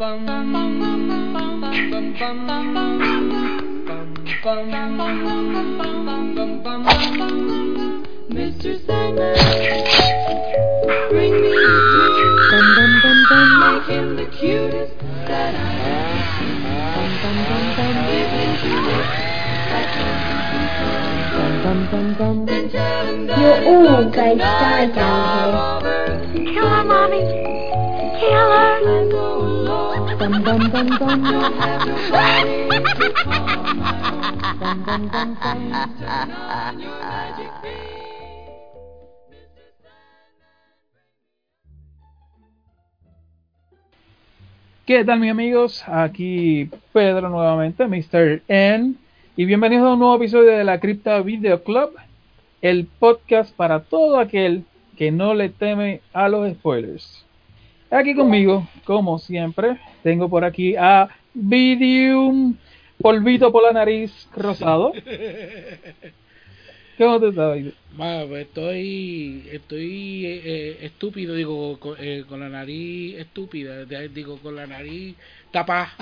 Mr. Sandman, bring me the Make him the cutest that I. You're all going to die down here. Kill her, Mommy. Kill her. ¿Qué tal mis amigos? Aquí Pedro nuevamente, Mr. N. Y bienvenidos a un nuevo episodio de la Cripta Video Club, el podcast para todo aquel que no le teme a los spoilers. Aquí conmigo, como siempre, tengo por aquí a Vidium, polvito por la nariz rosado. ¿Cómo te estás? Pues estoy, estoy eh, eh, estúpido, digo, con, eh, con la nariz estúpida, digo, con la nariz tapada.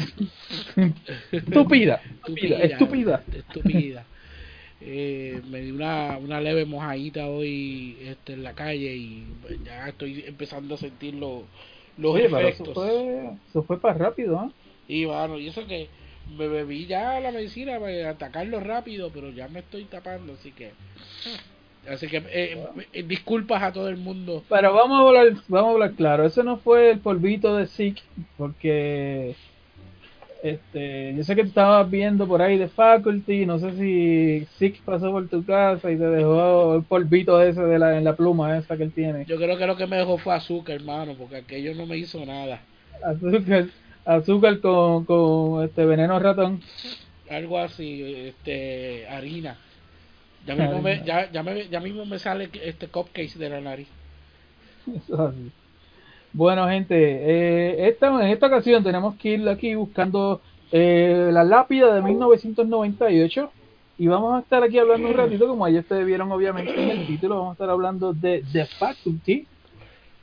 Estúpida, estúpida, estúpida. estúpida. Eh, me di una, una leve mojadita hoy este, en la calle y pues, ya estoy empezando a sentir los, pero eso efectos. fue, eso fue para rápido, ¿eh? Y bueno, y eso que me bebí ya la medicina para atacarlo rápido, pero ya me estoy tapando, así que... Así que eh, eh, disculpas a todo el mundo. Pero vamos a hablar, vamos a hablar claro, ese no fue el polvito de Zeke, porque este, yo sé que estabas viendo por ahí de Faculty, no sé si Zeke pasó por tu casa y te dejó el polvito ese de la, en la pluma esa que él tiene. Yo creo que lo que me dejó fue azúcar, hermano, porque aquello no me hizo nada. Azúcar, azúcar con, con este veneno ratón. Algo así, este, harina. Ya mismo, me, ya, ya, me, ya mismo me sale este cupcake de la nariz. Eso es así. Bueno, gente, eh, esta, en esta ocasión tenemos que ir aquí buscando eh, la lápida de 1998 y vamos a estar aquí hablando un ratito, como ya ustedes vieron obviamente en el título, vamos a estar hablando de The Faculty.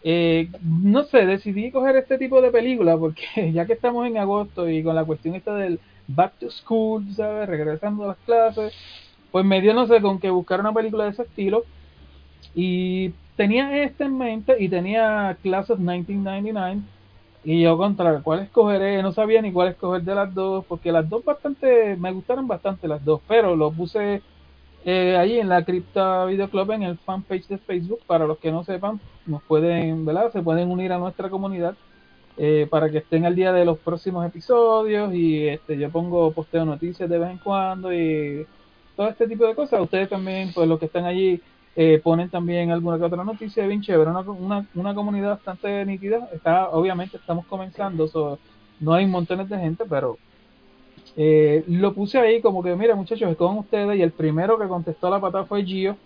Eh, no sé, decidí coger este tipo de película porque ya que estamos en agosto y con la cuestión esta del back to school, ¿sabes? Regresando a las clases, pues me dio, no sé, con que buscar una película de ese estilo. Y tenía este en mente y tenía Class of 1999. Y yo contra cuál escogeré, no sabía ni cuál escoger de las dos, porque las dos bastante, me gustaron bastante las dos, pero lo puse eh, ahí en la Cripta Video Club, en el fanpage de Facebook, para los que no sepan, nos pueden, ¿verdad? Se pueden unir a nuestra comunidad eh, para que estén al día de los próximos episodios y este yo pongo posteo noticias de vez en cuando y todo este tipo de cosas. Ustedes también, pues los que están allí, eh, ponen también alguna que otra noticia bien chévere, una, una, comunidad bastante nítida. Está, obviamente estamos comenzando, so, no hay montones de gente, pero eh, lo puse ahí como que, mira muchachos, con ustedes y el primero que contestó la patada fue Gio.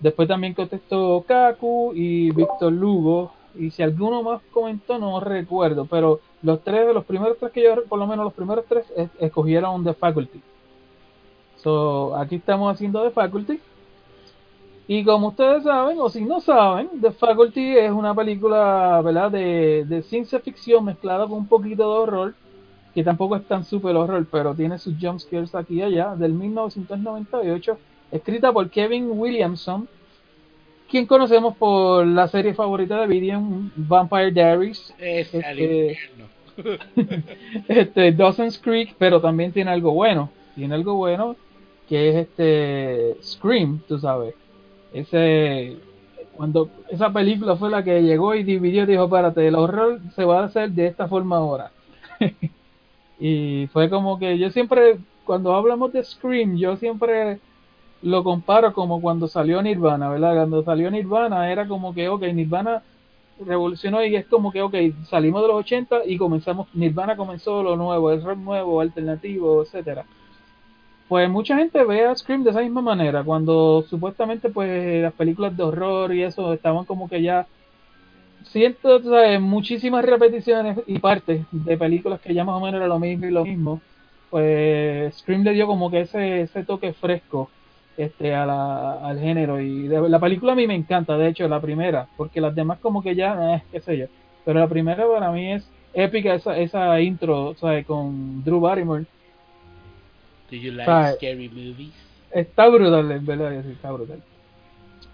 Después también contestó Kaku y Víctor Lugo. Y si alguno más comentó, no recuerdo. Pero los tres, los primeros tres que yo, por lo menos los primeros tres, es- escogieron The Faculty. So, aquí estamos haciendo The Faculty. Y como ustedes saben, o si no saben, The Faculty es una película ¿verdad? De, de ciencia ficción mezclada con un poquito de horror, que tampoco es tan super horror, pero tiene sus jump scares aquí y allá, del 1998, escrita por Kevin Williamson, quien conocemos por la serie favorita de Vidium, Vampire Diaries, Es Este- este Dawson's Creek, pero también tiene algo bueno. Tiene algo bueno que es este Scream, tú sabes. Ese cuando esa película fue la que llegó y dividió, dijo, "Párate, el horror se va a hacer de esta forma ahora." y fue como que yo siempre cuando hablamos de Scream, yo siempre lo comparo como cuando salió Nirvana, ¿verdad? Cuando salió Nirvana era como que, ok, Nirvana revolucionó y es como que, ok, salimos de los 80 y comenzamos, Nirvana comenzó lo nuevo, el rock nuevo, alternativo, etcétera. Pues mucha gente ve a Scream de esa misma manera, cuando supuestamente pues las películas de horror y eso estaban como que ya siento sabes, muchísimas repeticiones y partes de películas que ya más o menos era lo mismo y lo mismo. Pues Scream le dio como que ese, ese toque fresco este a la, al género y la película a mí me encanta de hecho la primera porque las demás como que ya eh, qué sé yo pero la primera para mí es épica esa, esa intro, ¿sabes? Con Drew Barrymore. Do you like scary movies? Está brutal, en verdad, está brutal.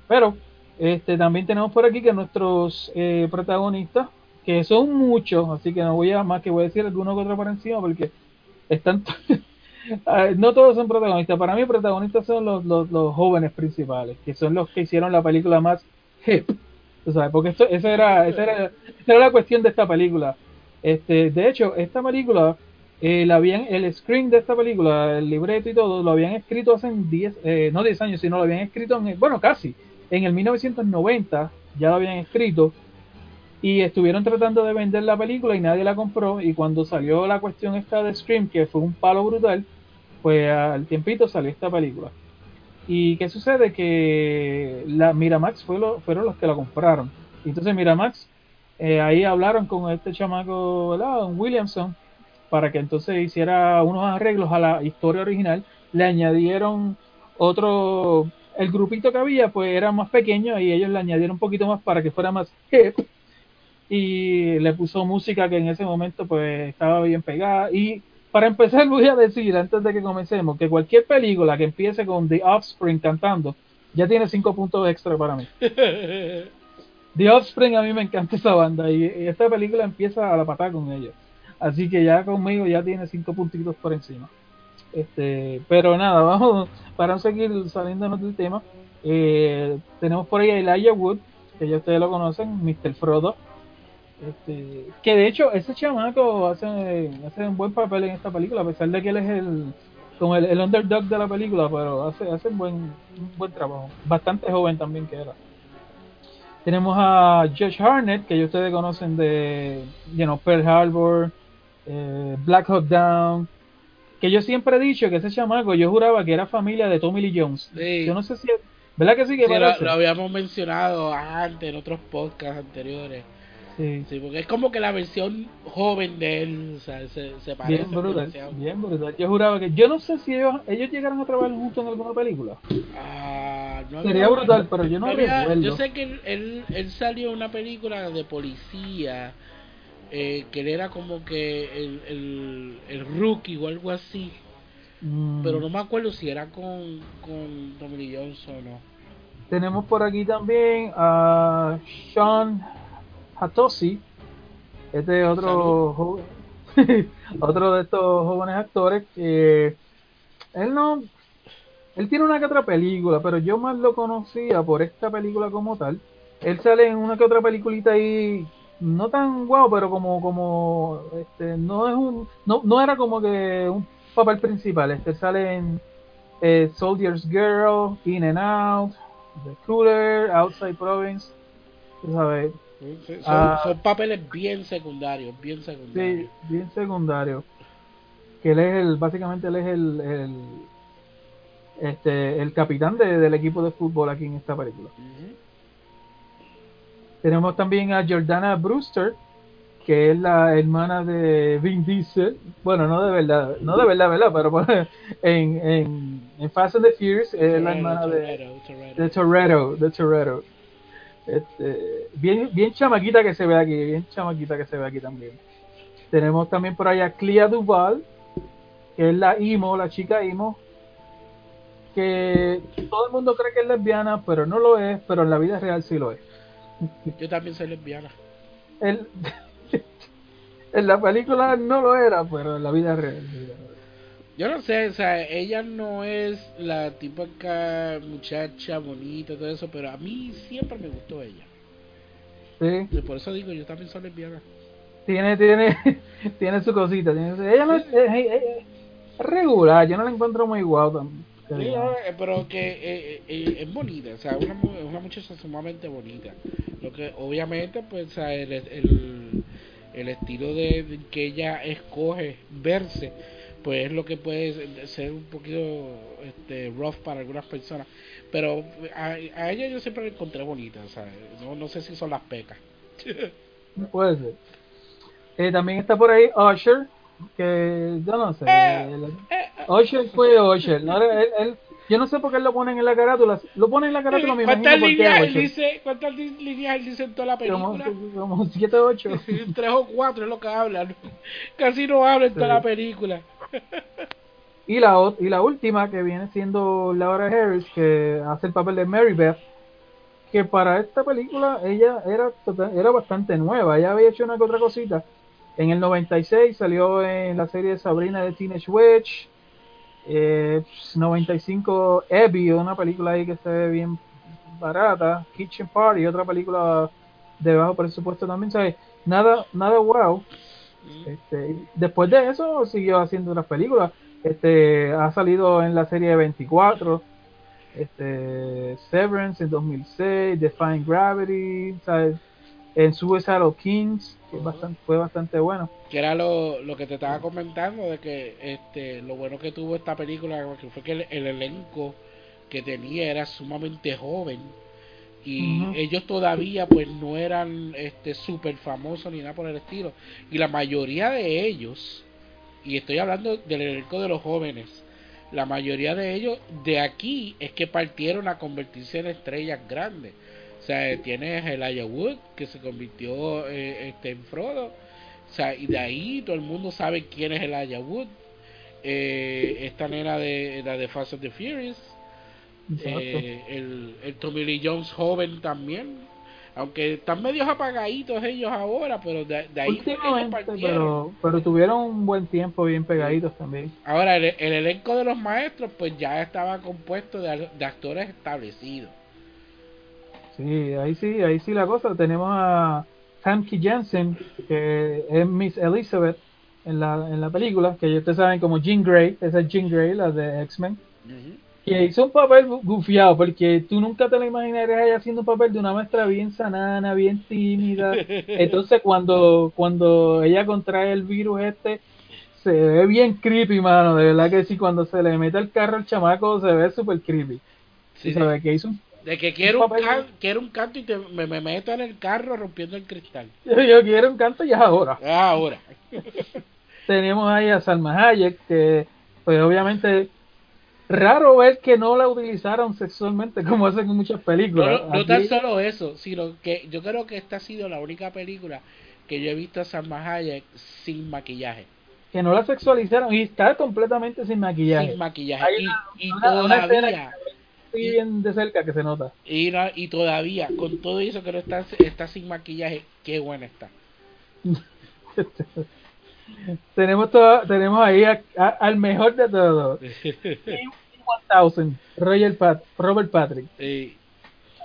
Pero, este, también tenemos por aquí que nuestros eh, protagonistas, que son muchos, así que no voy a más que voy a decir alguno que otro por encima porque están no todos son protagonistas. Para mí, protagonistas son los, los, los jóvenes principales, que son los que hicieron la película más hip. ¿tú sabes? Porque esa, era, esa, era, esa era la cuestión de esta película. Este, de hecho, esta película, eh, habían, el screen de esta película, el libreto y todo, lo habían escrito hace 10, eh, no 10 años, sino lo habían escrito, en, bueno, casi, en el 1990 ya lo habían escrito y estuvieron tratando de vender la película y nadie la compró y cuando salió la cuestión esta de Scream que fue un palo brutal pues al tiempito salió esta película. Y qué sucede que la Miramax fue fueron los que la compraron. Entonces Miramax eh, ahí hablaron con este chamaco Williamson para que entonces hiciera unos arreglos a la historia original le añadieron otro el grupito que había pues era más pequeño y ellos le añadieron un poquito más para que fuera más hip. Y le puso música que en ese momento pues estaba bien pegada. Y para empezar voy a decir antes de que comencemos que cualquier película que empiece con The Offspring cantando ya tiene cinco puntos extra para mí. The Offspring a mí me encanta esa banda y, esta película empieza a la patada con ellos así que ya conmigo ya tiene cinco puntitos por encima este pero nada vamos para seguir saliéndonos del tema eh, tenemos por ahí a Elijah Wood que ya ustedes lo conocen Mr. Frodo este, que de hecho ese chamaco hace, hace un buen papel en esta película, a pesar de que él es el como el, el underdog de la película, pero hace, hace un buen buen trabajo. Bastante joven también que era. Tenemos a Josh Harnett, que ya ustedes conocen de you know, Pearl Harbor, eh, Black Hawk Down, que yo siempre he dicho que ese chamaco, yo juraba que era familia de Tommy Lee Jones. Sí. Yo no sé si... ¿Verdad que sí que Sí, lo, habíamos mencionado antes en otros podcasts anteriores. Sí. Sí, porque es como que la versión joven de él, o sea, se, se parece Bien brutal, bien brutal. Yo juraba que. Yo no sé si ellos, ellos llegaron a trabajar juntos en alguna película. Ah, no Sería brutal, pero yo no había- recuerdo. Yo sé que él, él, él salió en una película de policía, eh, que él era como que el, el, el rookie o algo así, Mm. pero no me acuerdo si era con, con Lee Jones o no. Tenemos por aquí también a Sean Hatoshi. Este es otro joven- otro de estos jóvenes actores que él no él tiene una que otra película, pero yo más lo conocía por esta película como tal. Él sale en una que otra peliculita ahí no tan guau, pero como como este no es un no, no era como que un papel principal. Este sale en eh, Soldier's Girl, In and Out, The Cooler, Outside Province, sabes, Son, Ah. son papeles bien secundarios, bien secundarios. sí, bien secundario. Que él es el, básicamente él es el, el este el capitán de- del equipo de fútbol aquí en esta película. Ujú. Tenemos también a Jordana Brewster, que es la hermana de Vin Diesel. Bueno, no de verdad, no de verdad, ¿verdad? Pero en, en, en Fast and the Furious es la hermana de, de Toretto, de Toretto. Este, bien, bien chamaquita que se ve aquí, bien chamaquita que se ve aquí también. Tenemos también por allá Clea Duval, que es la Imo, la chica Imo, que todo el mundo cree que es lesbiana, pero no lo es, pero en la vida real sí lo es. Yo también soy lesbiana. El- en la película no lo era, pero en la vida real. Yo no sé, o sea, ella no es la típica muchacha bonita y todo eso, pero a mí siempre me gustó ella. Sí, Y por eso digo, yo también soy lesbiana. tiene, tiene, tiene su cosita. Tiene su- ella no es, es- es- es regular, yo no la encuentro muy guau también. No, eh, pero que eh, eh, es bonita, o sea, una, una muchacha sumamente bonita. Lo que obviamente, pues, el, el, el estilo de, que ella escoge verse, pues es lo que puede ser un poquito este, rough para algunas personas. Pero a, a ella yo siempre la encontré bonita, o sea, no, no sé si son las pecas. Puede ser. Eh, también está por ahí Usher, que yo no sé. Eh, él- eh, Usher fue Usher. No, él, él, Yo no sé por qué lo ponen en la carátula. Lo ponen en la carátula, me imagino ¿Cuántas líneas, él dice, ¿Cuántas líneas él dice en toda la película? como 7 o 8. Tres o cuatro es lo que habla. Casi no habla en toda Sí. la película. Y la, y la última, que viene siendo Laura Harris, que hace el papel de Mary Beth, que para esta película ella era, era bastante nueva, ella había hecho una que otra cosita. En el 96 salió en la serie Sabrina de Teenage Witch, eh, 95 Abby, una película ahí que se ve bien barata, Kitchen Party, otra película de bajo presupuesto también, ¿sabes? Nada, nada wow. Este, y después de eso siguió haciendo otras películas. Este, ha salido en la serie 24, este, Severance en 2006, Defying Gravity, ¿sabes? en Suicidal Kings, que es bastante, fue bastante bueno. Que era lo, lo que te estaba comentando de que este lo bueno que tuvo esta película que fue que el, el elenco que tenía era sumamente joven y ellos todavía pues no eran este súper famosos ni nada por el estilo. Y la mayoría de ellos y estoy hablando del elenco de los jóvenes la mayoría de ellos de aquí es que partieron a convertirse en estrellas grandes o sea tienes Elijah Wood que se convirtió eh, este, en Frodo. O sea y de ahí todo el mundo sabe quién es Elijah Wood eh, esta nena de la de Fast and the Furious. Eh, el, el Tommy Lee Jones joven también. Aunque están medios apagaditos ellos ahora pero de, de ahí fue que pero, pero tuvieron un buen tiempo bien pegaditos también. Ahora, el, el elenco de los maestros, pues ya estaba compuesto de, de actores establecidos. Sí, ahí sí, ahí sí la cosa. Tenemos a Famke Jensen, que es Miss Elizabeth en la, en la película, que ustedes saben como Jean Grey, esa es Jean Grey, la de X-Men, que hizo un papel gu- gufiado, porque tú nunca te la imaginarías ella haciendo un papel de una maestra bien sanana, bien tímida. Entonces cuando, cuando ella contrae el virus este, se ve bien creepy, mano, de verdad que sí, cuando se le mete el carro al chamaco se ve súper creepy. Sí, sabes que hizo un De que quiero un, can- quiero un canto y te- me, me meto en el carro rompiendo el cristal. yo, yo quiero un canto ya ahora. Ah, Ahora. tenemos ahí a Salma Hayek, que pues obviamente raro ver que no la utilizaron sexualmente como hacen en muchas películas. no, no tan solo eso, sino que yo creo que esta ha sido la única película que yo he visto a Salma Hayek sin maquillaje. que no la sexualizaron y está completamente sin maquillaje. Sin maquillaje. Hay Y, una- y una- una escena Estoy bien de cerca que se nota. y, y todavía, con todo eso que no está, está sin maquillaje, qué buena está. tenemos todo, tenemos ahí a- a- al mejor de todos. 1000, Roger Pat, Robert Patrick. Eh,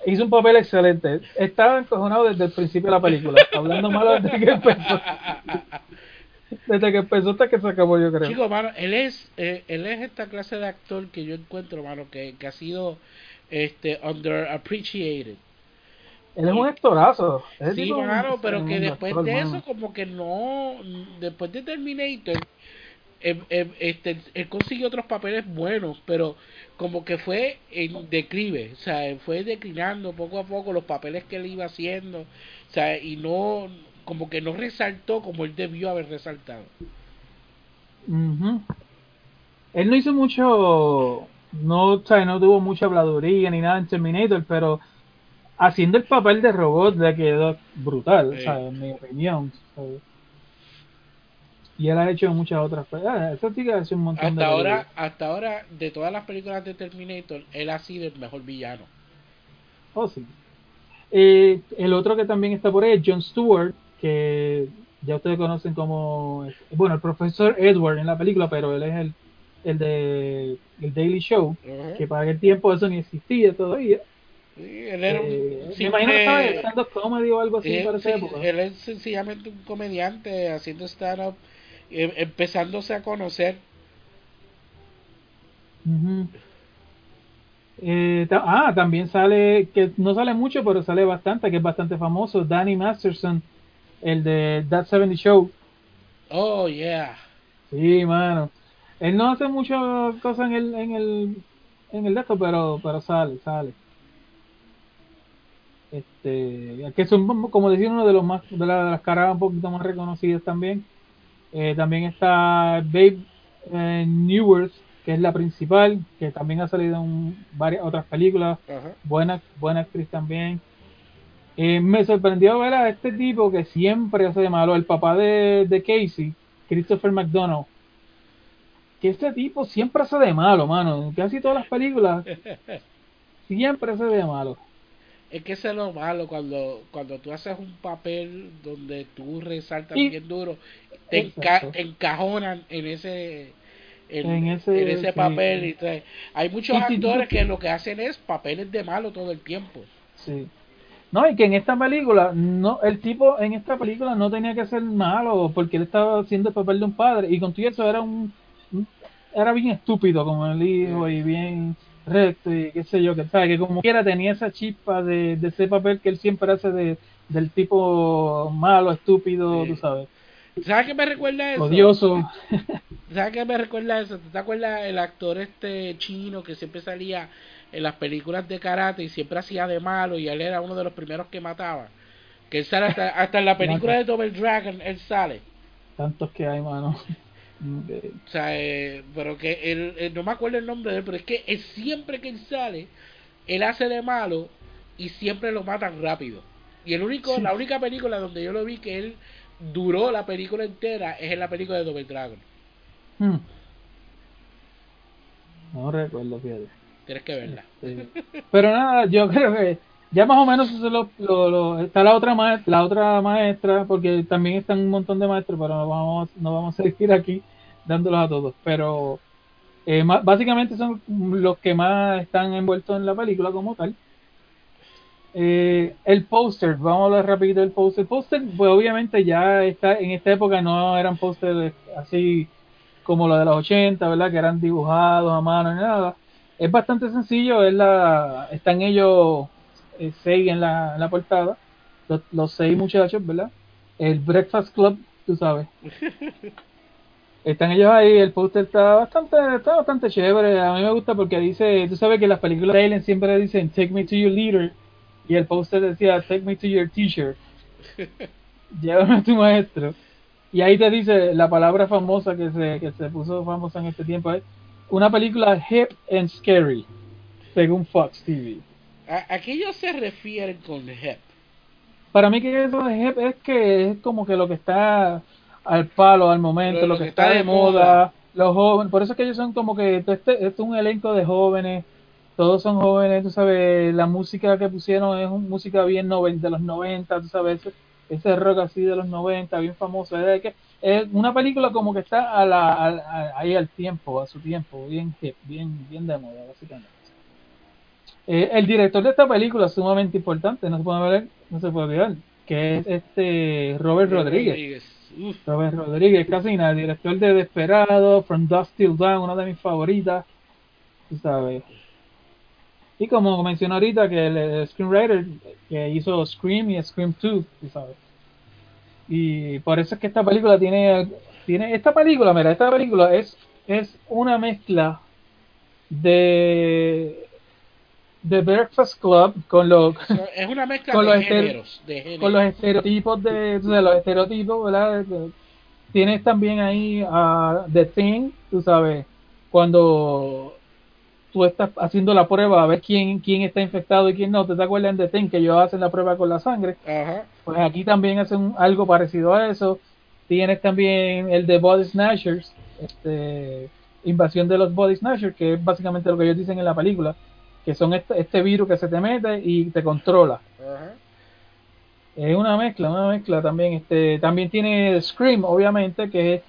Hizo un papel excelente. Estaba encojonado desde el principio de la película, hablando malo desde que empezó. Desde que empezó hasta que se acabó, yo creo. Chico, mano, él es, eh, él es esta clase de actor que yo encuentro, mano, que, que ha sido este underappreciated. Él es un actorazo. Sí, mano, pero que después actor, de mano. eso, como que no, después de Terminator, eh, eh, este, él consiguió otros papeles buenos, pero como que fue en declive, o sea, fue declinando poco a poco los papeles que él iba haciendo, o sea, y no, como que no resaltó como él debió haber resaltado. Él no hizo mucho, no, o sea, no tuvo mucha habladuría ni nada en Terminator, pero haciendo el papel de robot le quedó brutal, Sí. en mi opinión. ¿sabes? Y él ha hecho muchas otras cosas. Esa sí que hace un montón de Hasta ahora, películas. hasta ahora, de todas las películas de Terminator, él ha sido el mejor villano. Oh, sí. Eh, el otro que también está por ahí es John Stewart, que ya ustedes conocen como, bueno, el profesor Edward en la película, pero él es el, el de el Daily Show, que para aquel tiempo eso ni existía todavía. Sí, él era un Eh, me imagino que estaba stand-up comedy o algo así Eh, para esa sí, época. él es sencillamente un comediante haciendo stand-up, eh, empezándose a conocer. Eh, ta- ah, también sale, que no sale mucho, pero sale bastante, que es bastante famoso, Danny Masterson, el de That 70 Show. Oh, yeah. Sí, mano. Él no hace muchas cosas en el, en el, en el de esto, pero, pero sale, sale. Este, que son, como decir, uno de los más, de, la- de las caras un poquito más reconocidas también. Eh, también está Babe eh, Newworth, que es la principal, que también ha salido en varias otras películas, buena, buena actriz también. Eh, me sorprendió ver a este tipo que siempre hace de malo, el papá de, de Casey, Christopher McDonald. Que ese tipo siempre hace de malo, mano. En casi todas las películas, siempre hace de malo. Es que eso es lo malo cuando, cuando tú haces un papel donde tú resaltas Y- bien duro, te, enca- te encajonan en ese en, En ese- en ese sí. papel. y hay muchos actores que lo que hacen es papeles de malo todo el tiempo. Sí. No, y que en esta película, no, el tipo en esta película no tenía que ser malo porque él estaba haciendo el papel de un padre y con todo eso era un, un- era bien estúpido como el hijo y bien recto y qué sé yo, que sabe que como quiera tenía esa chispa de, de ese papel que él siempre hace de, del tipo malo, estúpido, Sí. tú sabes, ¿Sabes qué me recuerda eso? odioso. ¿Sabes qué me recuerda eso? ¿Te acuerdas el actor este chino que siempre salía en las películas de karate y siempre hacía de malo y él era uno de los primeros que mataba? Que él sale hasta, hasta en la película de Double Dragon, él sale. Tantos que hay, mano. O sea, eh, pero que él, él- no me acuerdo el nombre de él, pero es que él, siempre que él sale, él hace de malo y siempre lo matan rápido. Y el único, Sí. la única película donde yo lo vi que él duró la película entera es en la película de Double Dragon. Hmm. No recuerdo, fíjate. Tienes que verla. Pero nada, yo creo que ya más o menos eso es lo, lo- lo- está la otra maestra, la otra maestra, porque también están un montón de maestros, pero no vamos, a seguir aquí dándolos a todos. Pero eh, básicamente son los que más están envueltos en la película como tal. Eh, el póster, vamos a hablar rapidito del póster. Póster, pues obviamente ya está en esta época no eran pósteres así como los de los 80, ¿verdad? Que eran dibujados a mano ni nada. Es bastante sencillo, es la, están ellos eh, seis en la, en la portada, los, los seis muchachos, ¿verdad? El Breakfast Club, tú sabes. Están ellos ahí, el póster está bastante, está bastante chévere, a mí me gusta porque dice, tú sabes que las películas de Alien siempre dicen Take me to your leader y el póster decía Take me to your teacher, llévame a tu maestro. Y ahí te dice la palabra famosa que se, que se puso famosa en este tiempo es una película hip and scary, según Fox TV. ¿A, a qué ellos se refieren con hip? Para mí que eso de hip es que es como que lo que está al palo al momento, lo, que, está, de moda, los jóvenes, por eso es que ellos son como que este, este es un elenco de jóvenes, todos son jóvenes, tú sabes, la música que pusieron es un- música bien noven, de los 90, tú sabes, ese, rock así de los 90, bien famoso, es, de que, es una película como que está a la, a- a- ahí al tiempo, a su tiempo, bien hip, bien, bien de moda, básicamente. Eh, el director de esta película es sumamente importante, no se puede ver, no se puede olvidar, que es este Robert Rodríguez. Robert Rodríguez, casi nada, director de Desperado, From Dusk Till Dawn, una de mis favoritas, tú sabes. Y como mencioné ahorita, que el, screenwriter que hizo Scream y Scream 2, tú sabes. Y por eso es que esta película tiene, tiene esta película, mira, esta película es, es una mezcla de de Breakfast Club con los es una mezcla Con de los géneros, de géneros. con los estereotipos de, sabes, los estereotipos, ¿verdad? De- Tienes también ahí a The Thing, tú sabes, cuando tú estás haciendo la prueba a ver quién quién está infectado y quién no, ¿te acuerdas en The Thing que ellos hacen la prueba con la sangre? Ajá. Pues aquí también hacen algo parecido a eso. Tienes también el de Body Snatchers, este, invasión de los Body Snatchers, que es básicamente lo que ellos dicen en la película, que son este, este virus que se te mete y te controla. Ajá. Es una mezcla, una mezcla también. Este, también tiene Scream, obviamente, que es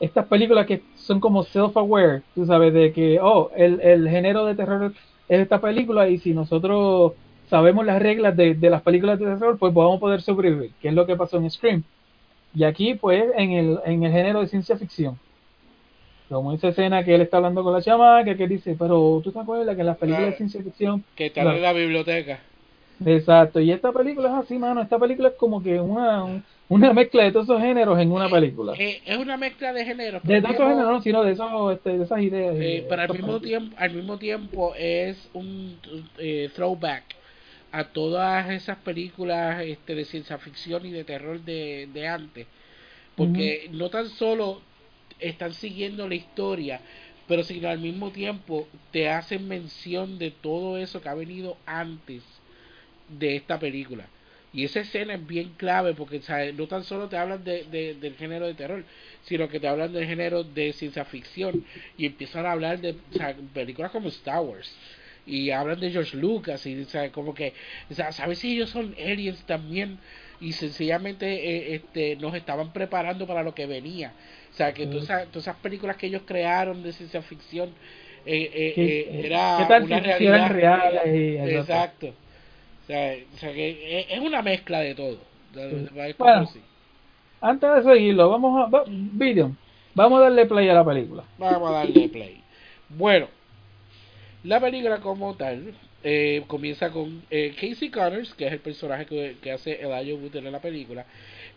estas películas que son como self-aware, tú sabes, de que, oh, el, el género de terror es esta película y si nosotros sabemos las reglas de, de las películas de terror, pues vamos a poder sobrevivir, que es lo que pasó en Scream. Y aquí, pues, en el, en el género de ciencia ficción. Como esa escena que él está hablando con la chamaca, que él dice, pero tú te acuerdas que en las películas de ciencia ficción Que está Claro. en la biblioteca. Exacto, y esta película es así, mano. Esta película es como que una, una mezcla de todos esos géneros en una película. Eh, es una mezcla de géneros. De esos mismo- géneros, no, sino de, esos, este, de esas ideas. eh, pero al mismo tiempo, al mismo tiempo es un eh, throwback a todas esas películas este, de ciencia ficción y de terror de, de antes, porque no tan solo están siguiendo la historia, pero sino al mismo tiempo te hacen mención de todo eso que ha venido antes de esta película. Y esa escena es bien clave porque ¿sabes? no tan solo te hablan de, de- del género de terror, sino que te hablan del género de ciencia ficción y empiezan a hablar de películas como Star Wars y hablan de George Lucas y sea, como que sabes si ellos son aliens también y sencillamente eh, este nos estaban preparando para lo que venía o sea que todas, esas, todas esas películas que ellos crearon de ciencia ficción eh, eh, ¿Qué, eh, era ¿qué tal una si realidad reales? y- exacto o sea, o sea que es- una mezcla de todo Bueno. Antes de seguirlo, vamos a. va- Video, vamos a darle play a la película. Vamos a darle play. Bueno, la película como tal eh, comienza con eh, Casey Connors, que es el personaje que, que hace Elijah Wood en la película,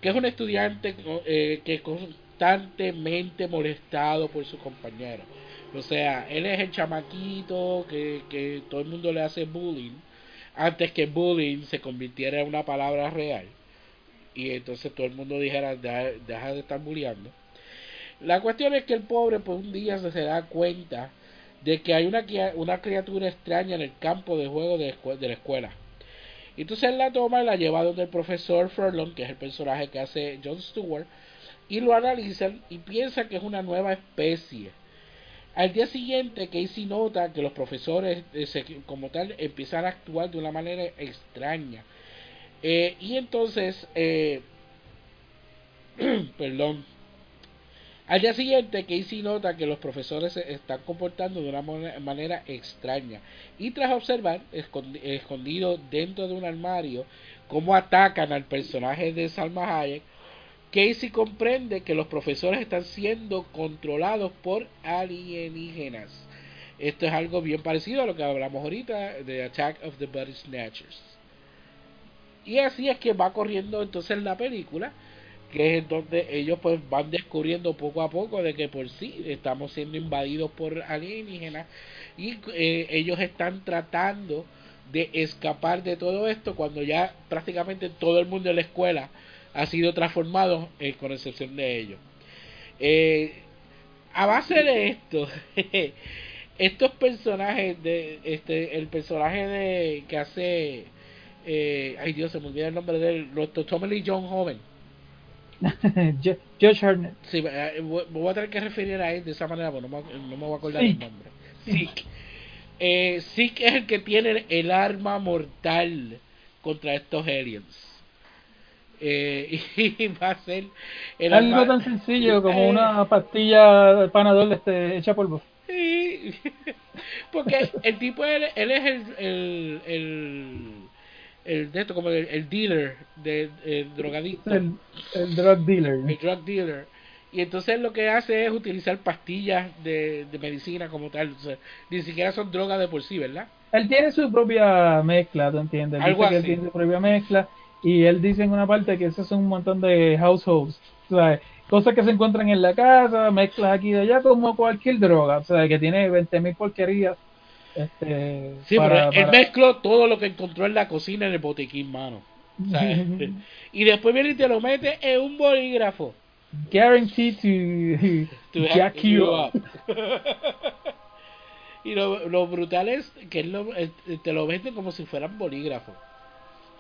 que es un estudiante eh, que es constantemente molestado por su compañero. O sea, él es el chamaquito que, que todo el mundo le hace bullying antes que bullying se convirtiera en una palabra real. Y entonces todo el mundo dijera, deja, de estar bulleando. La cuestión es que el pobre pues un día se, da cuenta de que hay una, cria- una criatura extraña en el campo de juego de, la escuela. Entonces él la toma y la lleva donde el profesor Furlong, que es el personaje que hace John Stewart, y lo analizan y piensa que es una nueva especie. Al día siguiente, Casey nota que los profesores, eh, como tal, empiezan a actuar de una manera extraña. Eh, y entonces, eh, perdón, al día siguiente, Casey nota que los profesores se están comportando de una manera extraña. Y tras observar, escondi- escondido dentro de un armario, cómo atacan al personaje de Salma Hayek, Casey comprende que los profesores están siendo controlados por alienígenas. Esto es algo bien parecido a lo que hablamos ahorita de Attack of the Body Snatchers. Y así es que va corriendo entonces la película, que es donde ellos pues van descubriendo poco a poco de que por sí estamos siendo invadidos por alienígenas y eh, ellos están tratando de escapar de todo esto cuando ya prácticamente todo el mundo en la escuela ha sido transformado eh, con excepción de ellos. Eh, a base de esto, estos personajes de este el personaje de que hace eh, ay Dios se me olvida el nombre de él, Tommy Lee John joven. Jo- Josh Hartnett. Sí, eh, voy a tener que referir a él de esa manera, porque no me, no me voy a acordar el nombre. Zeke. Eh, Zeke es el que tiene el arma mortal contra estos aliens. Eh, y va a ser el Algo tan sencillo como Eh, una pastilla de panadol este, hecha polvo. Sí. Porque el tipo, él, él es el, el, el, el de esto, como el, el dealer, de, el drogadicto, El, el drug dealer. el drug dealer. Y entonces lo que hace es utilizar pastillas de, de medicina como tal. O sea, ni siquiera son drogas de por sí, ¿verdad? Él tiene su propia mezcla, ¿tú entiendes? Algo dice que él así. tiene su propia mezcla y él dice en una parte que esos son un montón de households, ¿sabes? Cosas que se encuentran en la casa, mezclas aquí y allá, como cualquier droga, o sea, que tiene 20.000 porquerías. Este, Sí, para- pero él para- mezcló todo lo que encontró en la cocina en el botiquín, mano. ¿sabes? y después viene y te lo mete en un bolígrafo. Guaranteed to, To jack you up. y lo, lo brutal es que él lo- eh, te lo venden como si fueran bolígrafos.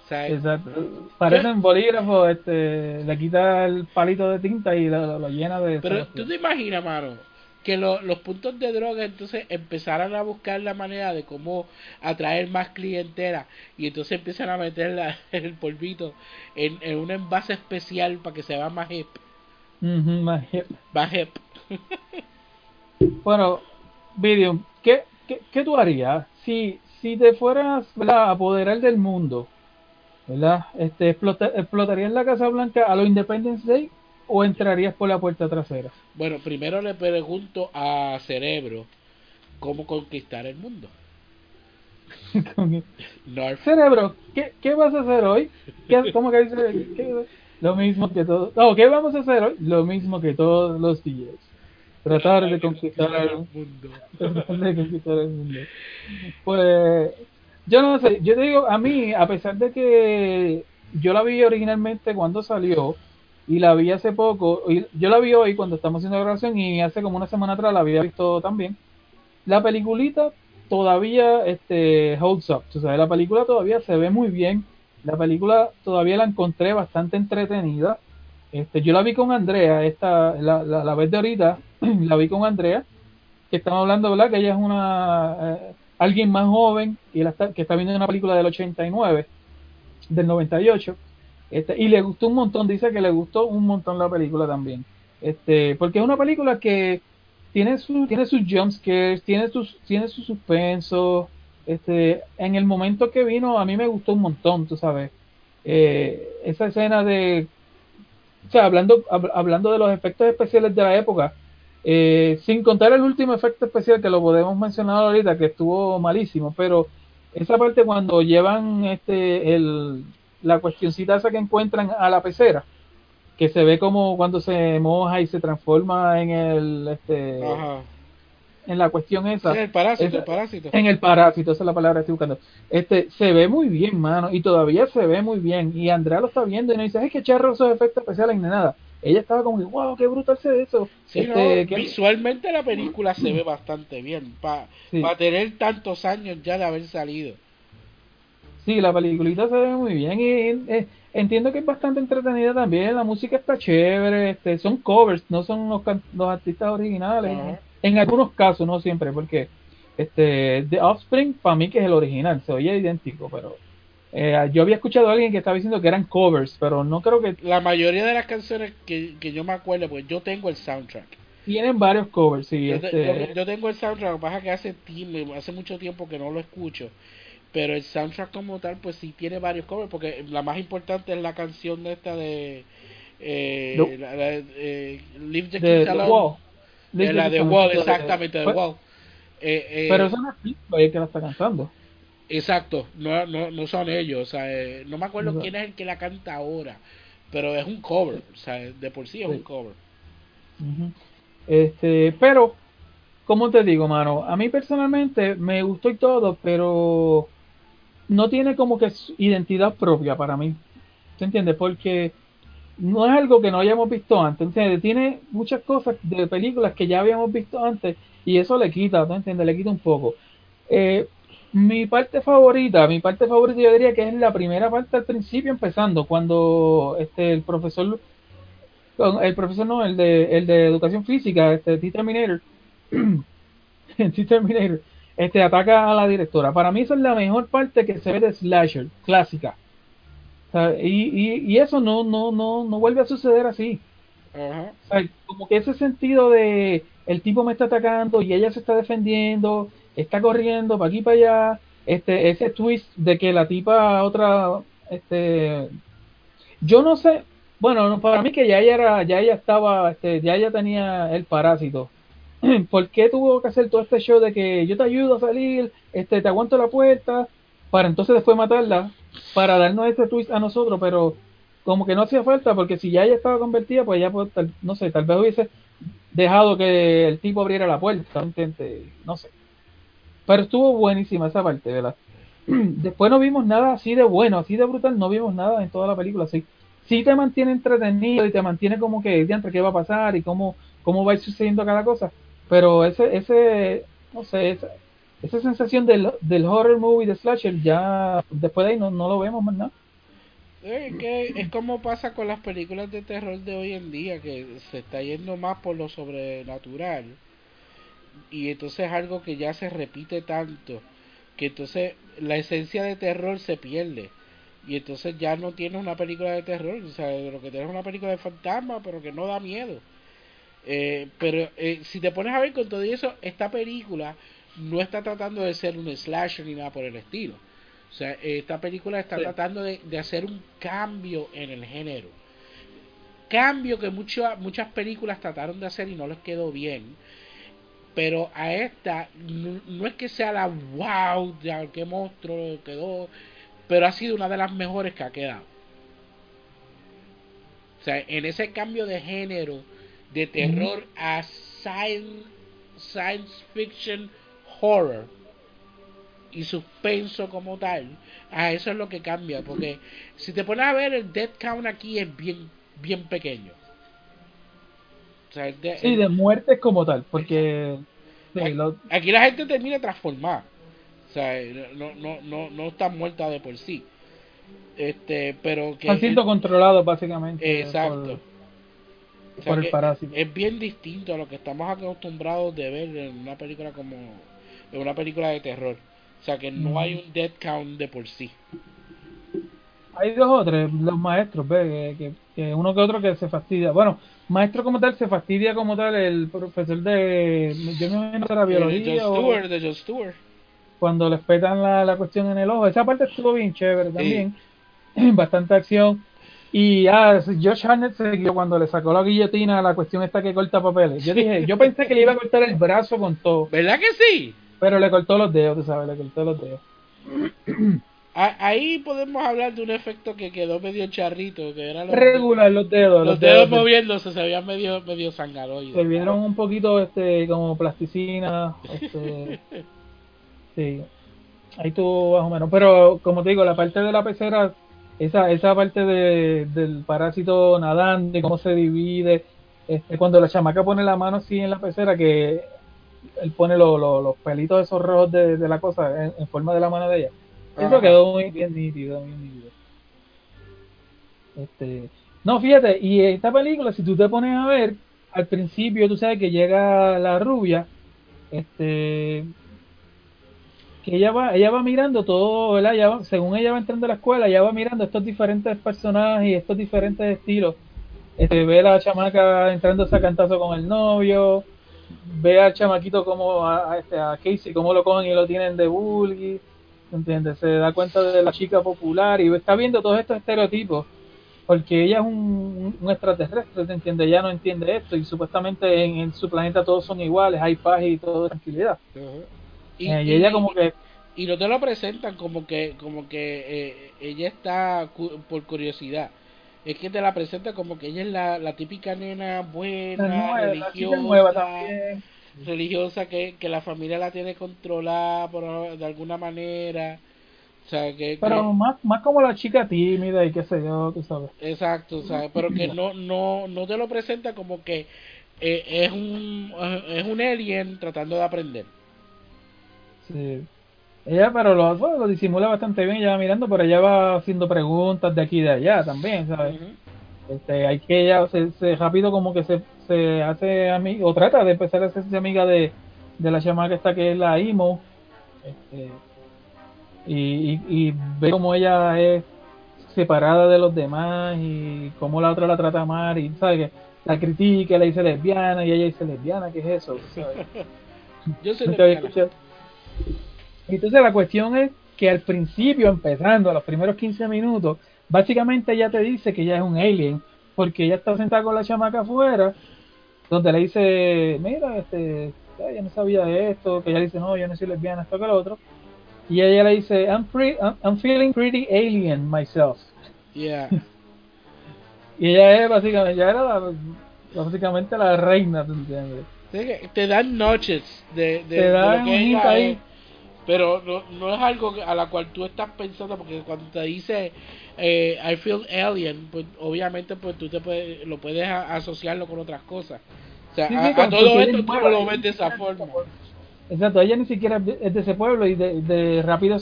O sea, Exacto. Parecen bolígrafos, este, le quita el palito de tinta y lo, lo- lo llena de... pero tú te imaginas, mano, que lo- los puntos de droga entonces empezaran a buscar la manera de cómo atraer más clientela y entonces empiezan a meter la- el polvito en, en un envase especial para que se vea más hip. Más hip. Más hip. Bueno, Video, ¿qué, qué, qué tú harías si, si te fueras ¿verdad? a apoderar del mundo? ¿Verdad? Este, explota- ¿Explotarías la Casa Blanca a lo Independence Day o entrarías por la puerta trasera? Bueno, primero le pregunto a Cerebro cómo conquistar el mundo. North. Cerebro, ¿qué, ¿qué vas a hacer hoy? ¿Qué, ¿Cómo que dice? ¿Qué- lo mismo que todo. No, ¿qué vamos a hacer hoy? Lo mismo que todos los días. Tratar de conquistar el mundo. tratar de conquistar el mundo. Pues, yo no sé, yo te digo, a mí, a pesar de que yo la vi originalmente cuando salió, y la vi hace poco, yo la vi hoy cuando estamos haciendo la grabación y hace como una semana atrás la había visto también. La peliculita todavía este holds up, o sea, la película todavía se ve muy bien, la película todavía la encontré bastante entretenida. Este, yo la vi con Andrea, esta, la, la, la vez de ahorita, la vi con Andrea, que estamos hablando, ¿verdad? Que ella es una eh, alguien más joven y que está viendo una película del 89, del 98, este, y le gustó un montón, dice que le gustó un montón la película también. Este, porque es una película que tiene su, tiene sus jump scares, tiene sus, tiene su suspenso, este, en el momento que vino a mí me gustó un montón, tú sabes. Eh, esa escena de, o sea, hablando, hab- hablando de los efectos especiales de la época, eh, sin contar el último efecto especial que lo podemos mencionar ahorita, que estuvo malísimo, pero esa parte cuando llevan este el, la cuestioncita esa que encuentran a la pecera, que se ve como cuando se moja y se transforma en el este Ajá. en la cuestión esa. Sí, el parásito, esa- el parásito. en el parásito, esa es la palabra que estoy buscando. Este, se ve muy bien, mano, y todavía se ve muy bien. Y Andrea lo está viendo y no dice, es que charro esos efectos especiales ni nada. Ella estaba como wow, qué brutal se ve eso. Sí, Este, no, visualmente la película se ve bastante bien. Para Sí. tener tantos años ya de haber salido. Sí, la peliculita se ve muy bien y eh, entiendo que es bastante entretenida también. La música está chévere, este, son covers, no son los, los artistas originales. En algunos casos, no siempre, porque este The Offspring para mí que es el original, se oye idéntico, pero eh, yo había escuchado a alguien que estaba diciendo que eran covers, pero no creo que La mayoría de las canciones que, que yo me acuerdo, pues yo tengo el soundtrack. tienen varios covers, sí, Yo, te- este, yo- yo tengo el soundtrack, lo que pasa es que hace, tiempo, hace mucho tiempo que no lo escucho. Pero el soundtrack como tal, pues sí tiene varios covers, porque la más importante es la canción de esta de... Eh, No. la, la- eh, Leave the Kids Alone. Eh, la de Wall, exactamente, de Pero- Wall. Eh, eh, Pero eso no es Pink Floyd que la está cantando. Exacto, no, no, no son ellos, o sea, eh, no me acuerdo No. quién es el que la canta ahora, pero es un cover, o sea, de por sí es Sí. un cover. Este, pero, como te digo, mano, a mí personalmente me gustó y todo, pero no tiene como que su identidad propia para mí. ¿Se entiende? Porque no es algo que no hayamos visto antes. ¿entiendes? Tiene muchas cosas de películas que ya habíamos visto antes y eso le quita, ¿no entiendes? Le quita un poco. Eh, mi parte favorita, mi parte favorita yo diría que es la primera parte al principio empezando, cuando este el profesor el profesor no, el de, el de educación física, este T Terminator, T Terminator, este ataca a la directora. Para mí esa es la mejor parte que se ve de slasher, clásica. O sea, y, y, y eso no, no, no, no vuelve a suceder así. Ajá. O sea, como que ese sentido de el tipo me está atacando y ella se está defendiendo, está corriendo para aquí para allá, este, ese twist de que la tipa otra, este, yo no sé, bueno, no, para mí que ya ella era, ya ella estaba, este, ya ella tenía el parásito. ¿Por qué tuvo que hacer todo este show de que yo te ayudo a salir, este, te aguanto la puerta, para entonces después matarla, para darnos ese twist a nosotros, pero como que no hacía falta, porque si ya ella estaba convertida, pues ya, pues, tal- no sé, tal vez hubiese dejado que el tipo abriera la puerta, no sé. Pero estuvo buenísima esa parte, ¿verdad? Después no vimos nada así de bueno, así de brutal, no vimos nada en toda la película, sí. Sí te mantiene entretenido y te mantiene como que, diantre, ¿qué va a pasar? Y cómo, cómo va a ir sucediendo cada cosa. Pero ese, ese, no sé, esa, esa sensación del, del horror movie de slasher ya, después de ahí no, no lo vemos más nada. Eh, que es como pasa con las películas de terror de hoy en día, que se está yendo más por lo sobrenatural. Y entonces es algo que ya se repite tanto, que entonces la esencia de terror se pierde. Y entonces ya no tienes una película de terror, o sea, lo que tienes es una película de fantasma, pero que no da miedo. Eh, pero eh, si te pones a ver con todo eso, esta película no está tratando de ser un slasher ni nada por el estilo. O sea, esta película está Sí. tratando de, de hacer un cambio en el género. Cambio que mucho- muchas películas trataron de hacer y no les quedó bien. Pero a esta no, no es que sea la wow, ya qué monstruo quedó, pero ha sido una de las mejores que ha quedado. O sea, en ese cambio de género, de terror a science, science fiction horror y suspenso como tal, a eso es lo que cambia. Porque si te pones a ver, el death count aquí es bien bien pequeño. O sea, es de- Sí, de muertes como tal, porque sí, Aquí- lo- Aquí la gente termina transformada. O sea, no, no, no, no está muerta de por sí. Este, pero que están siendo controlados básicamente Exacto. por, o sea, por el parásito. es bien distinto a lo que estamos acostumbrados de ver en una película como en una película de terror. O sea, que no hay un dead count de por sí. Hay dos o tres, los maestros, ve, que, uno que otro que se fastidia. Bueno, maestro como tal se fastidia como tal el profesor de, yo me imagino que era Eh, biología Jon o Stewart, de Jon Stewart. cuando les petan la, la cuestión en el ojo. Esa parte estuvo bien chévere también, bastante acción. Y ah, Josh Harnett se cuando le sacó la guillotina a la cuestión esta que corta papeles. Yo dije, yo pensé que le iba a cortar el brazo con todo, ¿Verdad que sí? pero le cortó los dedos, tú sabes, le cortó los dedos. Ahí podemos hablar de un efecto que quedó medio charrito, que era los, Regular los dedos, los dedos moviéndose, se veían medio, medio sangaroides. se vieron un poquito este como plasticina este sí. Ahí tuvo más o menos. Pero como te digo la parte de la pecera esa esa parte de, del parásito nadando cómo se divide este cuando la chamaca pone la mano así en la pecera que él pone lo- lo- los pelitos esos rojos de, de la cosa en, en forma de la mano de ella eso quedó muy bien nítido muy nítido. Este no fíjate y esta película si tú te pones a ver al principio tú sabes que llega la rubia este que ella va ella va mirando todo ¿verdad? Ella va- según ella va entrando a la escuela ella va mirando estos diferentes personajes y estos diferentes estilos. Este ve a la chamaca entrando a cantazo con el novio ve al chamaquito como a, a este, a Casey cómo lo cogen y lo tienen de bully ¿entiendes? se da cuenta de la chica popular y está viendo todos estos estereotipos porque ella es un, un extraterrestre, ¿te entiende? Ella no entiende esto y supuestamente en, en su planeta todos son iguales, hay paz y todo tranquilidad. Eh, y, ella como que, y no te lo presentan como que como que eh, ella está cu- por curiosidad es que te la presentan como que ella es la, la típica nena buena religiosa nueva también. Religiosa que, que la familia la tiene controlada por de alguna manera o sea que, Pero que- más, más como la chica tímida y qué sé yo, tú sabes. exacto sea, pero que no no no te lo presenta como que eh, es un es un alien tratando de aprender Sí. Ella, pero lo, lo disimula bastante bien, ella va mirando, pero ella va haciendo preguntas de aquí y de allá también, ¿sabes? Ujú. Este, hay que ella se, se rápido como que se, se hace amiga, o trata de empezar a hacerse amiga de, de la chamaca esta que es la Imo, este, y, y, y ve como ella es separada de los demás y cómo la otra la trata mal y sabe que la critica, le dice lesbiana y ella dice lesbiana, ¿qué es eso? ¿Sabes? yo soy lesbiana. Entonces la cuestión es que al principio, empezando, a los primeros 15 minutos, básicamente ella te dice que ella es un alien, porque ella está sentada con la chamaca afuera, donde le dice, mira, este, yo no sabía esto, que ella dice, no, yo no soy lesbiana, esto que lo otro, y ella le dice, I'm, pre- I'm, I'm feeling pretty alien myself. Yeah. Y ella es básicamente, ella era la- básicamente la reina, te dan noches de, de, Te de dan lo que ella ahí. es, pero no, no es algo a la cual tú estás pensando porque cuando te dice eh, I feel alien pues obviamente pues tú te puedes, lo puedes a- asociarlo con otras cosas. O sea Sí, a, sí, a todo esto tú no lo ves de esa forma. Exacto, ella ni siquiera es de ese pueblo y de, de rápido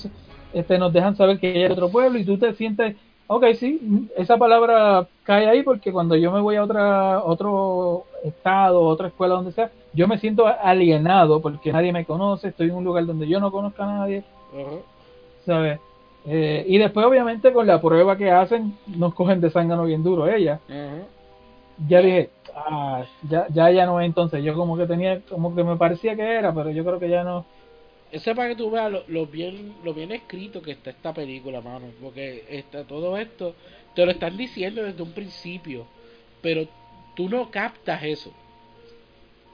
este, nos dejan saber que ella es de otro pueblo y tú te sientes, ok, sí, esa palabra cae ahí porque cuando yo me voy a otra otro estado, otra escuela, donde sea, yo me siento alienado porque nadie me conoce, estoy en un lugar donde yo no conozco a nadie, Ajá. ¿sabes? Eh, y después obviamente con la prueba que hacen nos cogen de zángano bien duro ella. Ya dije, ah, ya, ya ya no es entonces, yo como que tenía, como que me parecía que era, pero yo creo que ya no. Eso es para que tú veas lo, lo bien lo bien escrito que está esta película, mano. Porque está todo esto te lo están diciendo desde un principio, pero tú no captas eso.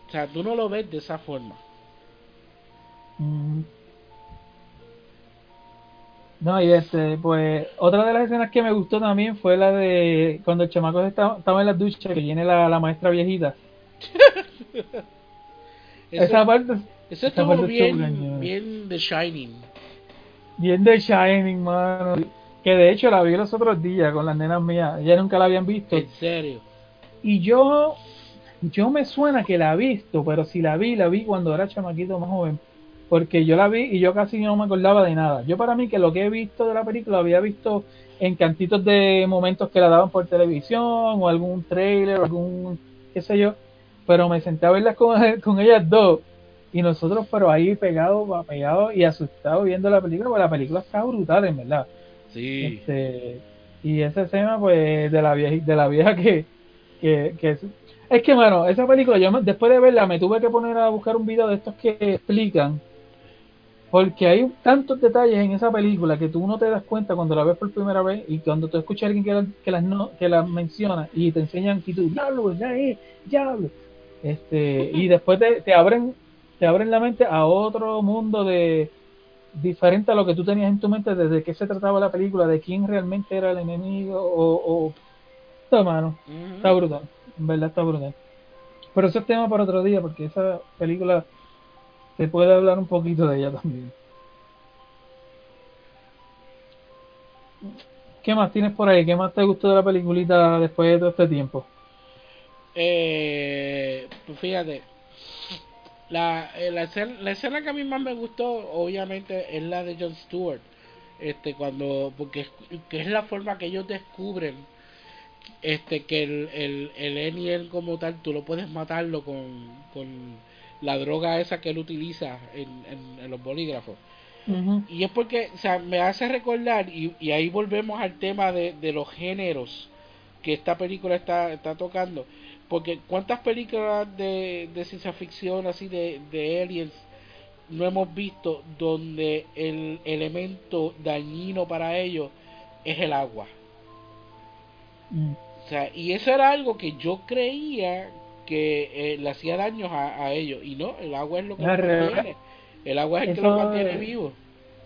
O sea, tú no lo ves de esa forma. Mm. No, y este, pues, otra de las escenas que me gustó también fue la de cuando el chamaco estaba, estaba en la ducha, que viene la, la maestra viejita. Esa parte, eso estuvo bien, bien The Shining. bien de Shining, mano. Que de hecho la vi los otros días con las nenas mías. Ellas nunca la habían visto. En serio. Y yo, yo me suena que la he visto, pero si la vi, la vi cuando era chamaquito más joven. Porque yo la vi y yo casi no me acordaba de nada. Yo para mí que lo que he visto de la película lo había visto en cantitos de momentos que la daban por televisión o algún trailer o algún qué sé yo. Pero me senté a verlas con, con ellas dos y nosotros pero ahí pegados pegados y asustados viendo la película porque la película está brutal en verdad Sí. este y esa escena pues de la vieja de la vieja que que, que es, es que bueno esa película yo me- después de verla me tuve que poner a buscar un video de estos que explican porque hay tantos detalles en esa película que tú no te das cuenta cuando la ves por primera vez y cuando tú escuchas a alguien que, la- que las no, que las menciona y te enseñan y tú diablo ¿verdad? Eh, diablo este y después te, te abren te abren la mente a otro mundo de diferente a lo que tú tenías en tu mente desde qué se trataba la película de quién realmente era el enemigo o, o... Está, mano, está brutal en verdad está brutal pero eso es tema para otro día porque esa película se puede hablar un poquito de ella también ¿Qué más tienes por ahí? ¿Qué más te gustó de la peliculita después de todo este tiempo? Eh, pues fíjate, la, eh, la, escena, la escena que a mí más me gustó, obviamente, es la de Jon Stewart. Este, cuando, porque es, que es la forma que ellos descubren este que el, el, el alien como tal, tú lo puedes matarlo con, con la droga esa que él utiliza en, en, en los bolígrafos. Y es porque, o sea, me hace recordar, y, y ahí volvemos al tema de, de los géneros que esta película está, está tocando. Porque cuántas películas de, de ciencia ficción así de, de aliens no hemos visto donde el elemento dañino para ellos es el agua. Mm. O sea, y eso era algo que yo creía que eh, le hacía daño a, a ellos. Y no, el agua es lo que los mantiene. El agua es el que los mantiene vivos.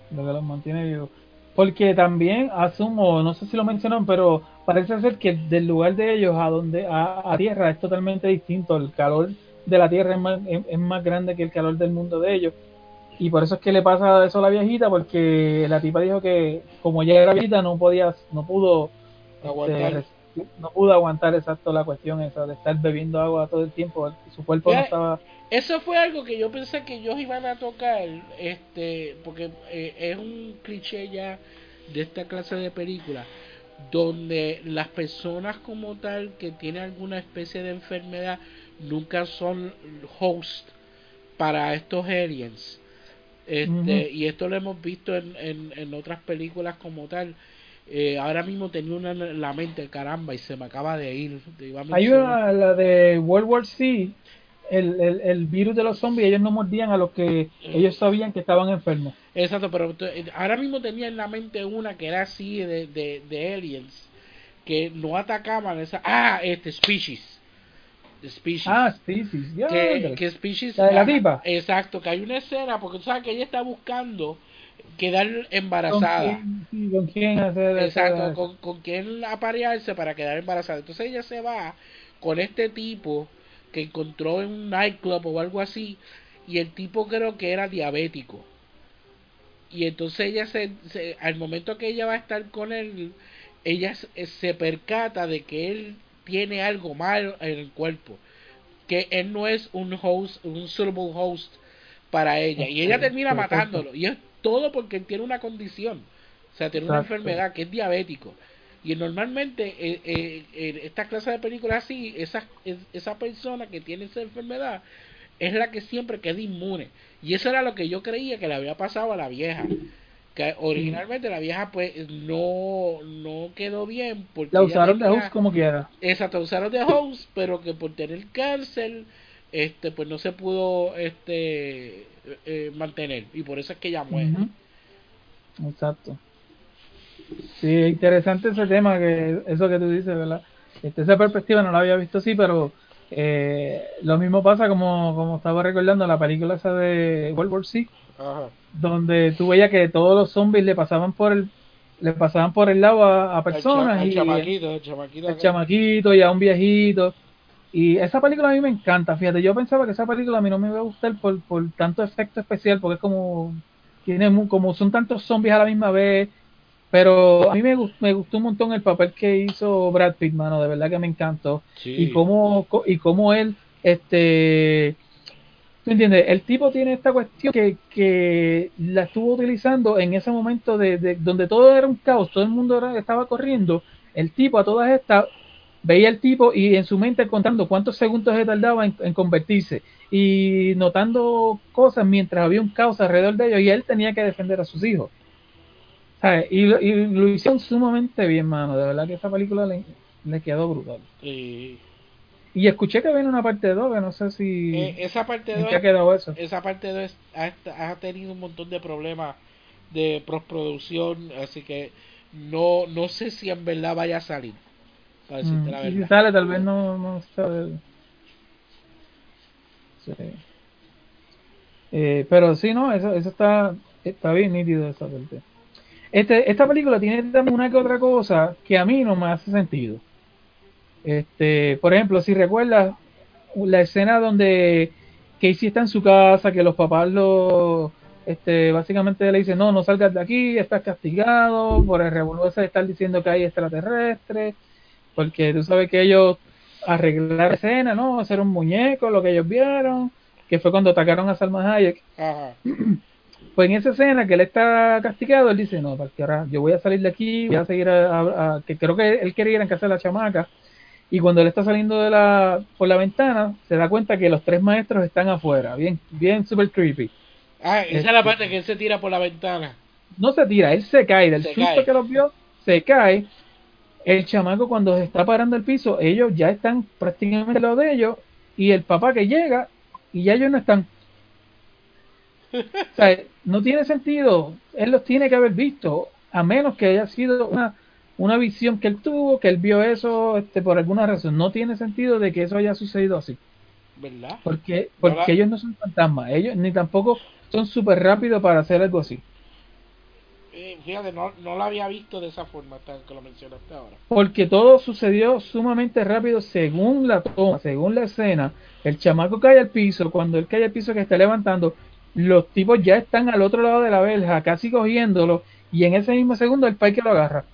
lo que los mantiene vivos. Porque también asumo, no sé si lo mencionaron, pero parece ser que del lugar de ellos a donde a, a tierra es totalmente distinto. El calor de la tierra es más, es, es más grande que el calor del mundo de ellos. Y por eso es que le pasa eso a la viejita, porque la tipa dijo que como ella era viejita no podía, no pudo este, Aguantar. no pudo aguantar exacto la cuestión esa de estar bebiendo agua todo el tiempo. Su cuerpo no estaba Eso fue algo que yo pensé que ellos iban a tocar, este, porque eh, es un cliché ya de esta clase de película, donde las personas como tal que tienen alguna especie de enfermedad nunca son host para estos aliens. Este. Y esto lo hemos visto en, en, en otras películas como tal. Eh, ahora mismo tenía una en la mente, caramba, y se me acaba de ir. Te iba a Hay una, la de World War C, el, el, el virus de los zombies, ellos no mordían a los que ellos sabían que estaban enfermos. Exacto, pero eh, ahora mismo tenía en la mente una que era así de, de, de aliens que no atacaban esa ah este species. Species. Ah, sí, ya, que, que species La de la tipa. exacto que hay una escena porque tú sabes que ella está buscando quedar ¿Con embarazada. quién, ¿Con quién hacer exacto con, con quién aparearse para quedar embarazada. Entonces ella se va con este tipo que encontró en un nightclub o algo así y el tipo creo que era diabético. Y entonces ella se, se- al momento que ella va a estar con él ella se, se percata de que él tiene algo mal en el cuerpo que él no es un host un suitable host para ella. Y ella termina matándolo. Y es todo porque él tiene una condición. O sea tiene una Exacto. enfermedad que es diabético y normalmente eh, eh, en esta clase de películas así esa, es- esa persona que tiene esa enfermedad es la que siempre queda inmune. Y eso era lo que yo creía que le había pasado a la vieja. Que originalmente la vieja pues no, no quedó bien porque La usaron de host como quiera. Exacto, usaron de host, pero que por tener cáncer este pues no se pudo este eh, mantener y por eso es que ella muere. Exacto. Sí, interesante ese tema, que eso que tú dices, ¿verdad? Este, esa perspectiva no la había visto así, pero eh, lo mismo pasa como, como estaba recordando la película esa de World War C, Ajá. donde tú veías que todos los zombies le pasaban por el le pasaban por el lado a, a personas El, y cha- el chamaquito, el chamaquito. el chamaquito y a un viejito. Y esa película a mí me encanta, fíjate, yo pensaba que esa película a mí no me iba a gustar por, por tanto efecto especial, porque es como, tiene como son tantos zombies a la misma vez, Pero a mí me, me gustó un montón el papel que hizo Brad Pitt, mano, de verdad que me encantó. Sí. Y cómo, y cómo él, este, ¿tú entiendes? El tipo tiene esta cuestión que, que la estuvo utilizando en ese momento de, de- donde todo era un caos, todo el mundo era- estaba corriendo. El tipo a todas estas veía el tipo y en su mente contando cuántos segundos se tardaba en, en convertirse y notando cosas mientras había un caos alrededor de ellos y él tenía que defender a sus hijos. ¿Sabes? Y, lo- y lo hicieron sumamente bien, mano. De verdad que esa película le, le quedó brutal. Sí. Y escuché que viene una parte 2, que no sé si... Eh, esa parte ¿En 2 qué ha quedado eso? esa parte 2 ha, ha tenido un montón de problemas de postproducción, así que no no sé si en verdad vaya a salir. Para decirte Mm, la y si sale, tal vez no, no. Sí. Eh, pero sí, no, eso, eso está, está bien nítido esa parte. Este, esta película tiene también una que otra cosa que a mí no me hace sentido. Este, por ejemplo, si recuerdas la escena donde Casey está en su casa, que los papás lo, este, básicamente le dicen, no, no salgas de aquí, estás castigado por el revolverse de estar diciendo que hay extraterrestres, porque tú sabes que ellos arreglaron la escena, ¿no? Hacer un muñeco, lo que ellos vieron, que fue cuando atacaron a Salma Hayek. Ajá. Pues en esa escena que él está castigado, él dice, no, porque ahora yo voy a salir de aquí, voy a seguir a, a- a- que creo que él quería ir en casa de la chamaca, y cuando él está saliendo de la, por la ventana, se da cuenta que los tres maestros están afuera, bien, bien super creepy. Ah, esa Este- es la parte que él se tira por la ventana. No se tira, él se cae, del Se susto cae. que los vio, se cae. El chamaco cuando se está parando el piso, ellos ya están prácticamente lo de ellos, y el papá que llega, y ya ellos no están. O sea, no tiene sentido, él los tiene que haber visto, a menos que haya sido una, una visión que él tuvo, que él vio eso este, por alguna razón. No tiene sentido de que eso haya sucedido así, ¿Verdad? porque, porque ellos no son fantasmas, ellos ni tampoco son súper rápidos para hacer algo así. Eh, fíjate, no, no la había visto de esa forma hasta que lo mencionaste ahora. Porque todo sucedió sumamente rápido según la toma, según la escena. El chamaco cae al piso, cuando él cae al piso que está levantando, los tipos ya están al otro lado de la verja, casi cogiéndolo, y en ese mismo segundo el que lo agarra.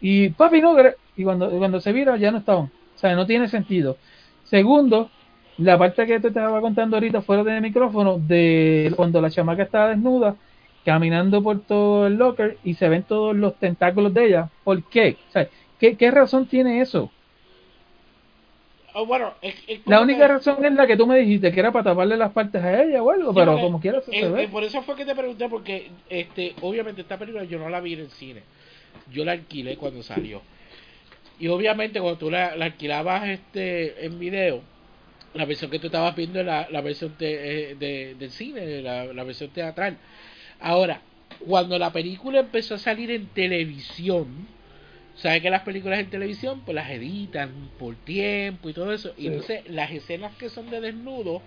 Y papi no, y cuando, cuando se vira ya no estaban. O sea, no tiene sentido. Segundo, la parte que te estaba contando ahorita fuera del micrófono, de cuando la chamaca estaba desnuda, caminando por todo el locker y se ven todos los tentáculos de ella. ¿Por qué? ¿qué, qué razón tiene eso? Ah, bueno, es, es La única que- razón es la que tú me dijiste, que era para taparle las partes a ella o algo, Sí, pero como quiera eso se ve. por eso fue que te pregunté, porque este, obviamente esta película yo no la vi en el cine. Yo la alquilé cuando salió. Y obviamente cuando tú la, la alquilabas este en video, la versión que tú estabas viendo es la, la versión te- eh, de, del cine, la, la versión teatral. Ahora, cuando la película empezó a salir en televisión, ¿sabes que las películas en televisión pues las editan por tiempo y todo eso? Y Sí. entonces las escenas que son de desnudo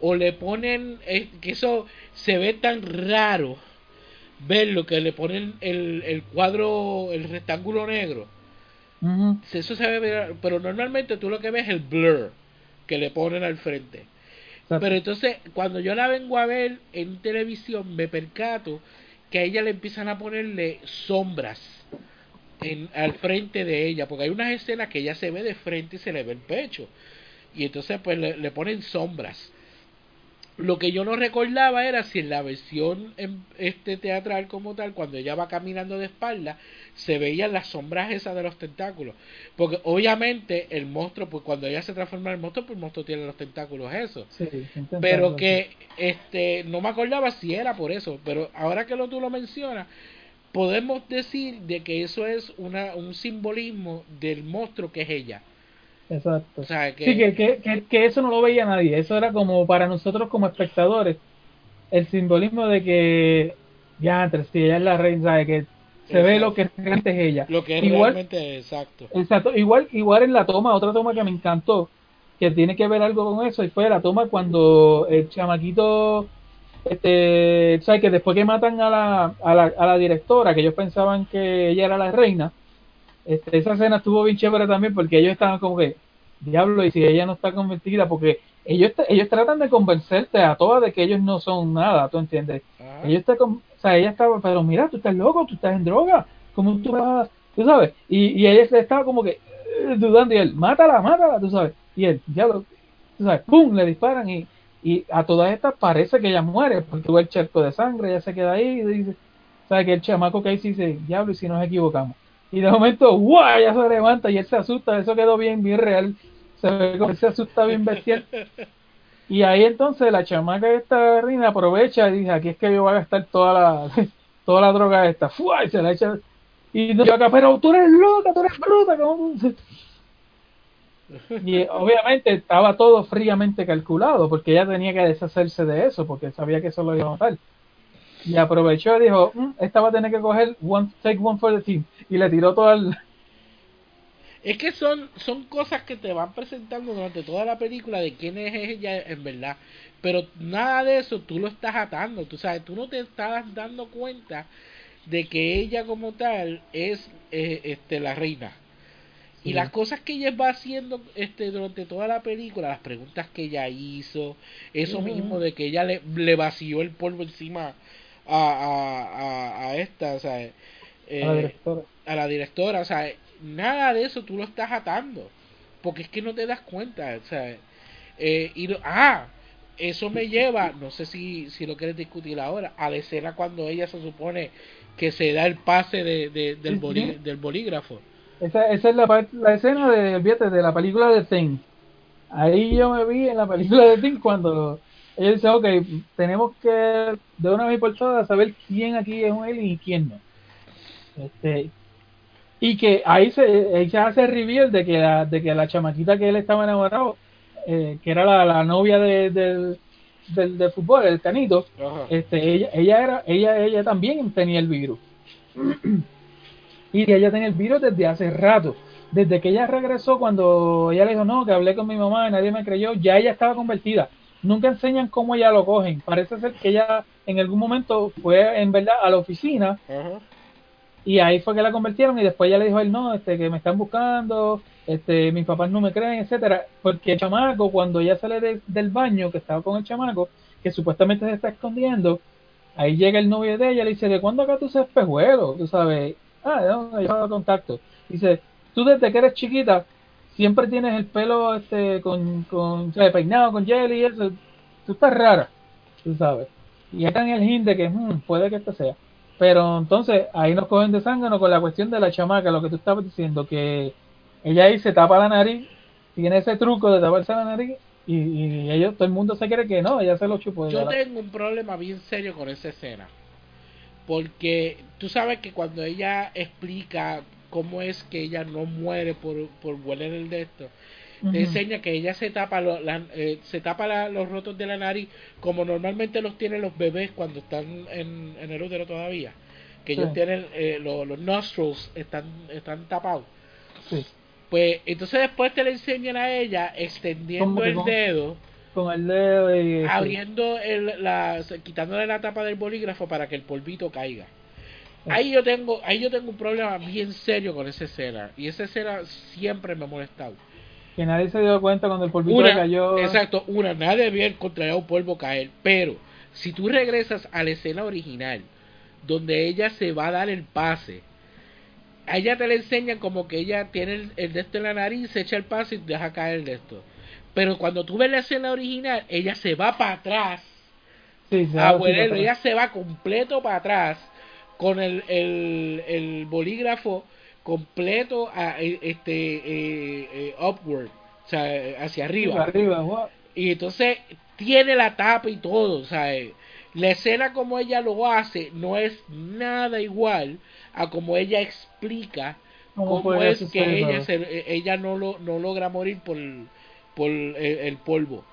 o le ponen eh, que eso se ve tan raro verlo que le ponen el, el cuadro el rectángulo negro eso se ve ver- pero normalmente tú lo que ves es el blur que le ponen al frente Exacto. pero entonces cuando yo la vengo a ver en televisión me percato que a ella le empiezan a ponerle sombras en, al frente de ella porque hay unas escenas que ella se ve de frente y se le ve el pecho y entonces pues le, le ponen sombras lo que yo no recordaba era si en la versión en este teatral como tal, cuando ella va caminando de espalda, se veían las sombras esas de los tentáculos. Porque obviamente el monstruo, pues cuando ella se transforma en el monstruo, pues el monstruo tiene los tentáculos esos. Sí, Pero que este no me acordaba si era por eso. Pero ahora que lo, tú lo mencionas, podemos decir de que eso es una, un simbolismo del monstruo que es ella. Exacto. O sea, que, Sí, que, que, que, eso no lo veía nadie. Eso era como para nosotros como espectadores. El simbolismo de que, ya, entre si ella es la reina, ¿sabe? que se ve lo que realmente es ella. lo que es igual, realmente exacto. Exacto, igual, igual en la toma, otra toma que me encantó, que tiene que ver algo con eso, y fue la toma cuando el chamaquito, este, ¿sabes? Que después que matan a la, a la, a la directora, que ellos pensaban que ella era la reina, este, esa escena estuvo bien chévere también porque ellos estaban como que, diablo, y si ella no está convertida, porque ellos ellos tratan de convencerte a todas de que ellos no son nada, ¿tú entiendes? Ajá. Ellos te, o sea, ella estaba, pero mira, tú estás loco, tú estás en droga, ¿cómo tú vas? Tú sabes, y, y ella se estaba como que eh, dudando, y él, mátala, mátala, tú sabes, y él, ya lo, tú sabes, ¡pum! le disparan, y, y a todas estas parece que ella muere, porque ve el charco de sangre, ella se queda ahí, y dice, sabe que el chamaco que ahí dice, diablo, y si nos equivocamos, y de momento, ¡guau! ella se levanta, y él se asusta, eso quedó bien, bien real, se ve como se asusta bien bestial, y ahí entonces la chamaca esta reina aprovecha y dice, aquí es que yo voy a gastar toda la toda la droga esta, ¡fua! y se la echa. Y yo acá, pero tú eres loca, tú eres bruta, ¿cómo tú-?" Y obviamente estaba todo fríamente calculado, porque ella tenía que deshacerse de eso, porque sabía que eso lo iba a matar. Y aprovechó y dijo, "Mm, esta va a tener que coger one, take one for the team. Y le tiró todo el... Es que son, son cosas que te van presentando durante toda la película de quién es ella en verdad. Pero nada de eso tú lo estás atando. Tú sabes, tú no te estás dando cuenta de que ella como tal es eh, este la reina. Y las cosas que ella va haciendo este durante toda la película, las preguntas que ella hizo, eso mismo de que ella le, le vació el polvo encima a, a, a, a esta, o sea, a la eh, directora. a la directora, o sea, nada de eso tú lo estás atando, porque es que no te das cuenta, o sea, eh, y lo- ah, eso me lleva, no sé si, si lo quieres discutir ahora, a la escena cuando ella se supone que se da el pase de, de- del, bolí- del bolígrafo. Esa, esa es la, par- la escena de, olvídate, de la película de Thing. Ahí yo me vi en la película de Thing cuando ella dice, ok, tenemos que de una vez por todas saber quién aquí es un alien y quién no. Este, y que ahí se, ahí se hace reveal de que la, de que la chamaquita que él estaba enamorado, eh, que era la, la novia de, del, del, de fútbol, el canito, Ajá. este, ella, ella era, ella, ella también tenía el virus. Y ella tenía el virus desde hace rato. Desde que ella regresó, cuando ella le dijo, no, que hablé con mi mamá y nadie me creyó, ya ella estaba convertida. Nunca enseñan cómo ella lo cogen. Parece ser que ella en algún momento fue en verdad a la oficina y ahí fue que la convirtieron y después ella le dijo a él, no, este, que me están buscando, este, mis papás no me creen, etcétera, porque el chamaco cuando ella sale de- del baño que estaba con el chamaco, que supuestamente se está escondiendo, ahí llega el novio de ella y le dice, ¿de cuándo acá tú usas espejuelo? Tú sabes, ah, yo hago contacto. Dice, tú desde que eres chiquita siempre tienes el pelo este con, con ¿sabes? peinado con jelly y eso, tú estás rara, tú sabes. Y está en el hint de que "Hmm, puede que esto sea. Pero entonces ahí nos cogen de zángano con la cuestión de la chamaca, lo que tú estabas diciendo, que ella ahí se tapa la nariz, tiene ese truco de taparse la nariz y, y ellos, todo el mundo se cree que no, ella se lo chupó. Yo la- tengo un problema bien serio con esa escena. Porque tú sabes que cuando ella explica cómo es que ella no muere por, por hueler el de esto, te enseña que ella se tapa, lo- la- eh, se tapa la- los rotos de la nariz como normalmente los tienen los bebés cuando están en, en el útero todavía. Que ellos tienen eh, lo- los nostrils están, están tapados. Sí, Pues entonces después te le enseñan a ella extendiendo ¿Cómo que el dedo con el dedo y... abriendo el, la, quitándole la tapa del bolígrafo para que el polvito caiga. Ahí yo tengo, ahí yo tengo un problema bien serio con esa escena y esa escena siempre me ha molestado. Que nadie se dio cuenta cuando el polvito Una, cayó. exacto, una, nadie había encontrado un polvo caer, pero si tú regresas a la escena original, donde ella se va a dar el pase, a ella te le enseñan como que ella tiene el, el de esto en la nariz, se echa el pase y deja caer el de esto. Pero cuando tú ves la escena original, ella se va para atrás Sí, se a va así huelerlo, para ella se va completo para atrás con el, el, el bolígrafo completo a, eh, este eh, eh, upward, o sea, hacia arriba. Arriba. Y entonces tiene la tapa y todo, o sea, eh, la escena como ella lo hace no es nada igual a como ella explica ¿Cómo cómo es que sí, ella se, eh, ella no lo no logra morir por por el, el polvo.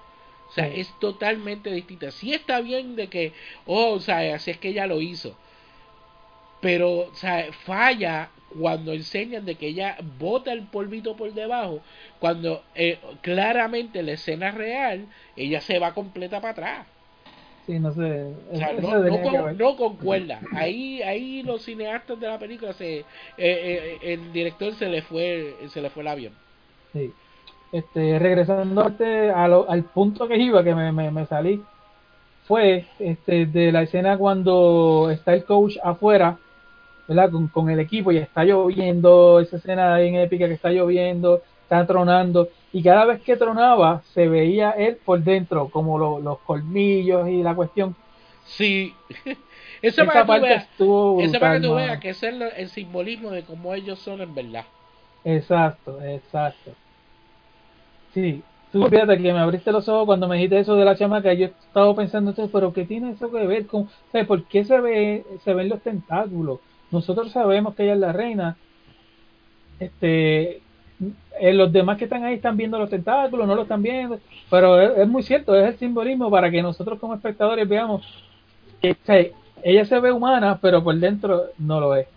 O sea, Sí. es totalmente distinta. Sí está bien de que, oh, o sea, así es que ella lo hizo. Pero, o sea, falla cuando enseñan de que ella bota el polvito por debajo, cuando eh, claramente en la escena real ella se va completa para atrás. Sí, no sé. O sea, eso no, con- concuerda. Ahí, ahí los cineastas de la película se, eh, eh, el director se le fue, se le fue el avión. Sí. Este, regresando este, a lo- al punto que iba, que me, me, me salí, fue este, de la escena cuando está el coach afuera, ¿verdad? Con, con el equipo y está lloviendo, esa escena bien épica que está lloviendo, está tronando, y cada vez que tronaba se veía él por dentro, como lo- los colmillos y la cuestión. Sí. Eso Esa para parte veas, estuvo para que tú veas que es lo- el simbolismo de cómo ellos son en verdad. Exacto, exacto. Sí, tú fíjate que me abriste los ojos cuando me dijiste eso de la chamaca. Yo estaba pensando, esto, pero ¿qué tiene eso que ver con, ¿sabes? ¿Por qué se ve, se ven los tentáculos? Nosotros sabemos que ella es la reina. Este, eh, los demás que están ahí están viendo los tentáculos, no lo están viendo, pero es, es muy cierto, es el simbolismo para que nosotros como espectadores veamos que ella se ve humana, pero por dentro no lo es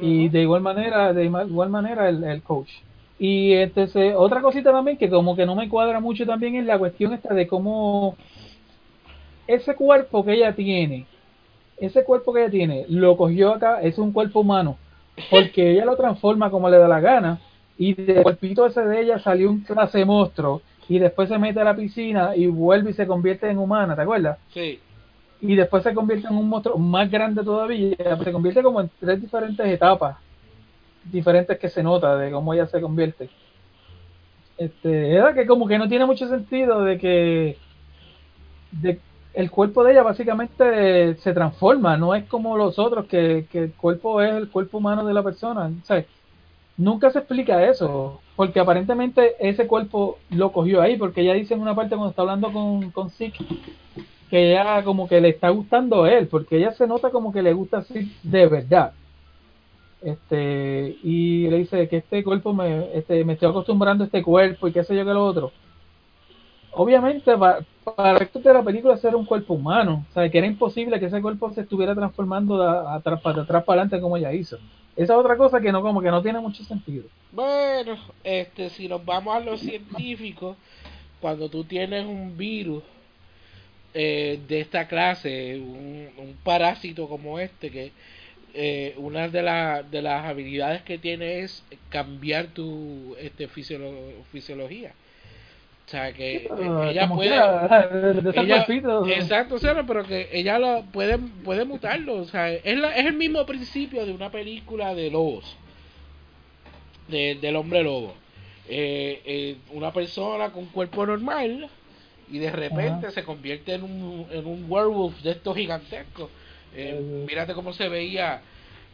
y de igual manera de igual manera el, el coach y entonces otra cosita también que como que no me cuadra mucho también es la cuestión esta de cómo ese cuerpo que ella tiene ese cuerpo que ella tiene lo cogió acá es un cuerpo humano porque ella lo transforma como le da la gana y del cuerpito ese de ella salió un clase monstruo y después se mete a la piscina y vuelve y se convierte en humana ¿te acuerdas? Sí. y después se convierte en un monstruo más grande todavía, se convierte como en tres diferentes etapas, diferentes que se nota de cómo ella se convierte. Este, era que como que no tiene mucho sentido de que de, el cuerpo de ella básicamente se transforma, no es como los otros que, que el cuerpo es el cuerpo humano de la persona. Nunca se explica eso, porque aparentemente ese cuerpo lo cogió ahí, porque ella dice en una parte cuando está hablando con, con Zeke, que ella como que le está gustando a él, porque ella se nota como que le gusta así de verdad. Este, y le dice que este cuerpo me, este, me estoy acostumbrando a este cuerpo y qué sé yo que lo otro. Obviamente, para, para esto de la película ser un cuerpo humano, o sea, que era imposible que ese cuerpo se estuviera transformando de atrás para atrás para adelante como ella hizo. Esa es otra cosa que no como que no tiene mucho sentido. Bueno, este, si nos vamos a lo científico, cuando tú tienes un virus eh, de esta clase, un, un parásito como este, que eh, una de, la- de las habilidades que tiene es cambiar tu este, fisiolo- fisiología. O sea, que ella puede... de- ese ella- exacto, o sea, pero que ella lo puede, puede mutarlo. O sea, es, la- es el mismo principio de una película de lobos, de- del hombre lobo. Eh, eh, una persona con cuerpo normal y de repente se convierte en un, en un werewolf de estos gigantescos. Eh, mírate cómo se veía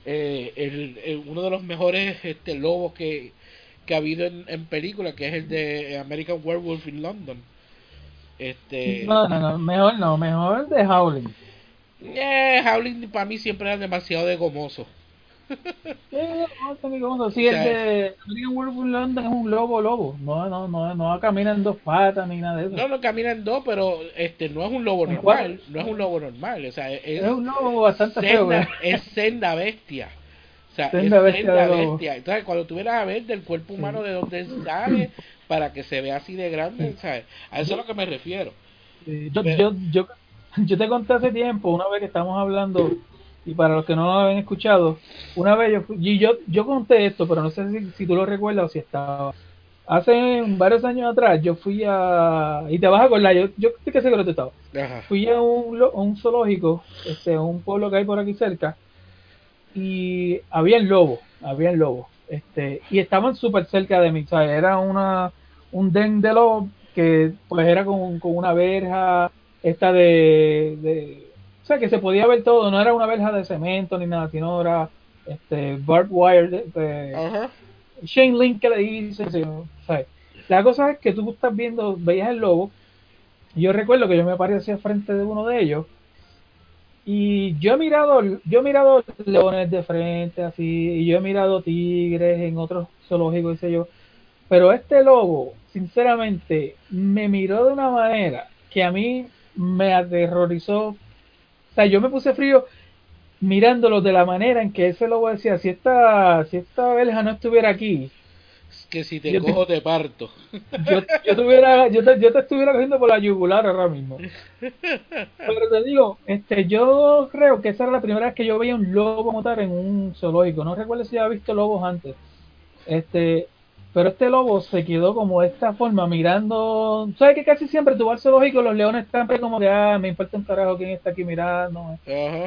eh, el, el- uno de los mejores este, lobos que, que ha habido en, en película, que es el de American Werewolf in London. Este, No, no, no, mejor no, mejor de Howling. eh, Howling para mí siempre era demasiado de gomoso. Eh, Gonzo, Sí, el de American Werewolf in London es un lobo lobo. No, no, no, no camina en dos patas ni nada de eso. No, no camina en dos, pero este no es un lobo ¿En normal, cuál? no es un lobo normal, o sea, es, es un lobo bastante feo. senda, ¿eh? es senda bestia. O sea, Senda es bestia senda bestia. Entonces, cuando tú vienes a ver del cuerpo humano de donde sale para que se vea así de grande, ¿sabes? A eso es a lo que me refiero. Sí, yo, Pero- yo, yo, yo te conté hace tiempo, una vez que estábamos hablando, y para los que no lo habían escuchado, una vez yo, fui- y yo, yo conté esto, pero no sé si, si tú lo recuerdas o si estaba. Hace varios años atrás yo fui a... Y te vas a acordar, yo, yo estoy que seguro que tú estabas. Ajá. fui a un, a un zoológico, este, a un pueblo que hay por aquí cerca, y habían lobos, habían lobos, este, y estaban súper cerca de mí, o sea, era una, un den de lobos que pues era con, con una verja, esta de, de, o sea, que se podía ver todo, no era una verja de cemento ni nada, sino era este, barbed wire, de, de- Ajá. Shane Link que le sí, ¿sabes? La cosa es que tú estás viendo, veías el lobo, y yo recuerdo que yo me paré hacia frente de uno de ellos, y yo he mirado, yo he mirado leones de frente, así, y yo he mirado tigres en otros zoológicos, sé yo, pero este lobo, sinceramente, me miró de una manera que a mí me aterrorizó, o sea, yo me puse frío mirándolo de la manera en que ese lobo decía, si esta, si esta verja no estuviera aquí, Es que si te Yo te- cojo te parto. yo, yo, tuviera, yo, te, yo te estuviera cogiendo por la yugular ahora mismo. Pero te digo, este, yo creo que esa era la primera vez que yo veía un lobo montar en un zoológico. No recuerdo si había visto lobos antes. Este, Pero este lobo se quedó como de esta forma, mirando. ¿Sabes que casi siempre tú vas al zoológico, los leones están como que, ah, me importa un carajo quién está aquí mirando?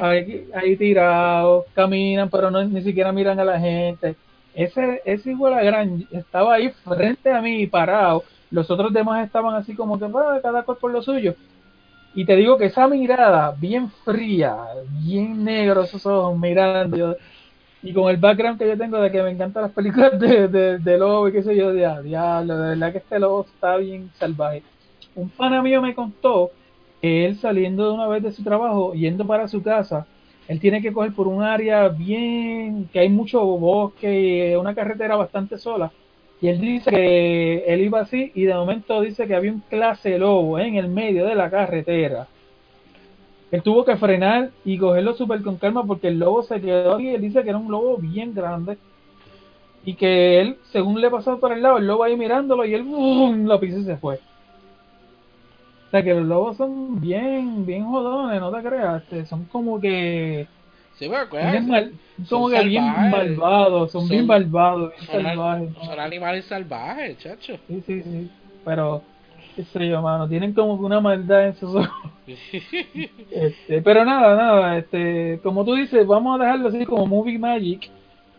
Ahí, ahí tirados, caminan, pero no ni siquiera miran a la gente. Ese, ese igual a gran estaba ahí frente a mí parado. Los otros demás estaban así como que, "Ah, cada cual por lo suyo. Y te digo que esa mirada bien fría, bien negro, esos ojos mirando, yo- y con el background que yo tengo de que me encantan las películas de, de, lobo y qué sé yo, ah, diablo, de verdad que este lobo está bien salvaje. Un pana mío me contó que él saliendo de una vez de su trabajo, yendo para su casa, él tiene que coger por un área bien, que hay mucho bosque y una carretera bastante sola. Y él dice que él iba así y de momento dice que había un clase lobo en el medio de la carretera. Él tuvo que frenar y cogerlo súper con calma porque el lobo se quedó aquí. Él dice que era un lobo bien grande y que él, según le pasó por el lado, el lobo ahí mirándolo y él ¡bum! lo pisó y se fue. O sea que los lobos son bien, bien jodones, no te creas, este, son como que Sí, como son que bien malvados, son, bien malvados, bien son, salvajes. son animales salvajes, chacho. Sí, sí, sí. Pero, qué sé yo, mano, tienen como una maldad en sus ojos. Este, pero nada, nada, este, como tú dices, vamos a dejarlo así como Movie Magic,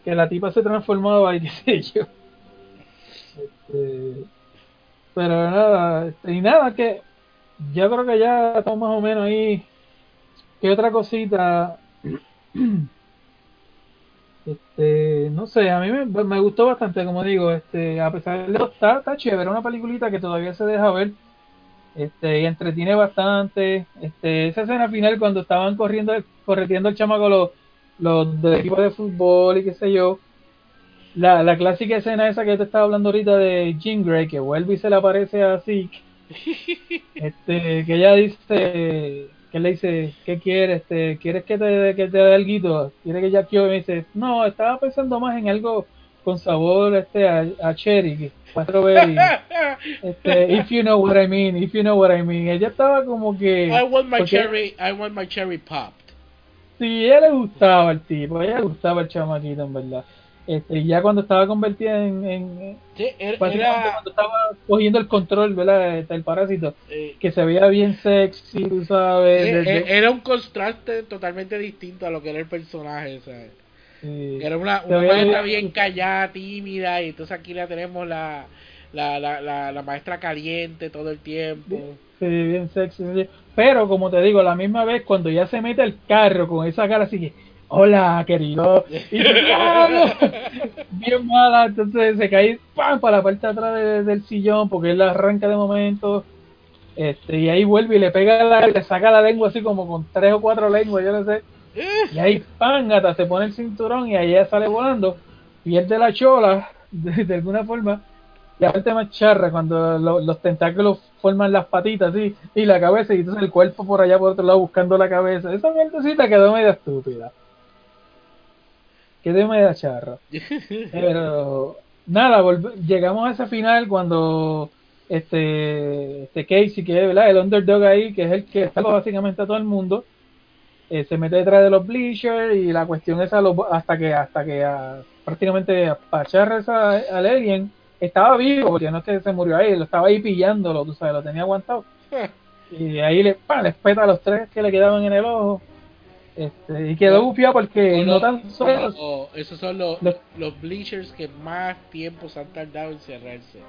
que la tipa se transformaba y qué sé yo. Este, pero nada, este, y nada, que yo creo que ya estamos más o menos ahí. ¿Qué otra cosita? Este, no sé, a mí me, me gustó bastante, como digo, este, a pesar de todo, está, está chévere, una peliculita que todavía se deja ver, este, y entretiene bastante, este, esa escena final cuando estaban corriendo, correteando el chamaco los, los del equipo de fútbol y qué sé yo, la, la clásica escena esa que te estaba hablando ahorita de Jean Grey, que vuelve y se le aparece a Zeke, este, que ella dice, que le dice, ¿qué quieres? Este, ¿Quieres que te, que te dé algo? ¿Quieres que ya quiero? Y me dice, no, estaba pensando más en algo con sabor este a, a cherry, strawberry. Este, if you know what I mean, if you know what I mean. Ella estaba como que... I want my porque- cherry, I want my cherry popped. Sí, a ella le gustaba el tipo, a ella le gustaba el chamaquito, en verdad. Este, y ya cuando estaba convertida en... en Sí, era, cuando estaba cogiendo el control, ¿verdad? Del parásito, eh, que se veía bien sexy, tú sabes. eh, desde- eh, era un contraste totalmente distinto a lo que era el personaje, ¿sabes? sí. Era una, una maestra bien- bien callada, tímida, y entonces aquí la tenemos la, la, la, la, la maestra caliente todo el tiempo. Sí, bien sexy. sí. Pero como te digo, a la misma vez cuando ya se mete el carro con esa cara así que, hola querido, y bien mala, entonces se cae ¡pam! para la parte de atrás de- del sillón porque él la arranca de momento. Este, y ahí vuelve y le pega la, le saca la lengua así como con tres o cuatro lenguas, yo no sé. Y ahí ¡pam! hasta se pone el cinturón y ahí ella sale volando, pierde la chola de, de alguna forma. Y aparte más charra cuando lo- los tentáculos forman las patitas así y la cabeza y entonces el cuerpo por allá por otro lado buscando la cabeza. Esa mierdecita quedó media estúpida. Quedó media charra. Pero nada, llegamos a ese final cuando este, este Casey, que es ¿verdad? el underdog ahí, que es el que salva básicamente a todo el mundo, eh, se mete detrás de los bleachers y la cuestión es hasta que hasta que ah, prácticamente apacharra esa- al alien estaba vivo, porque no es que se murió ahí, lo estaba ahí pillándolo, tú sabes, lo tenía aguantado. Y ahí le, les peta a los tres que le quedaban en el ojo. Este, y quedó bufiado porque no los- tan solo esos son los, los- los bleachers que más tiempo se han tardado en cerrarse.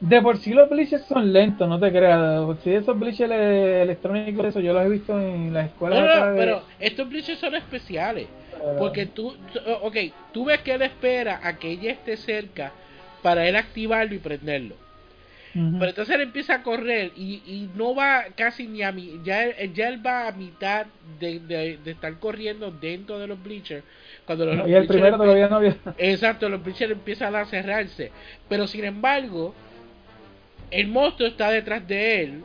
De por sí los bleachers son lentos, no te creas. De por sí esos bleachers ele- electrónicos, eso yo los he visto en las escuelas No, no, de- pero estos bleachers son especiales. pero- Porque tú- ok, tú ves que él espera a que ella esté cerca para él activarlo y prenderlo. Pero entonces él empieza a correr y, y no va casi ni a mi, ya él, ya él va a mitad de, de, de estar corriendo dentro de los bleachers. Cuando los, y el bleachers primero todavía no había. Exacto, los bleachers empiezan a cerrarse. Pero sin embargo, el monstruo está detrás de él.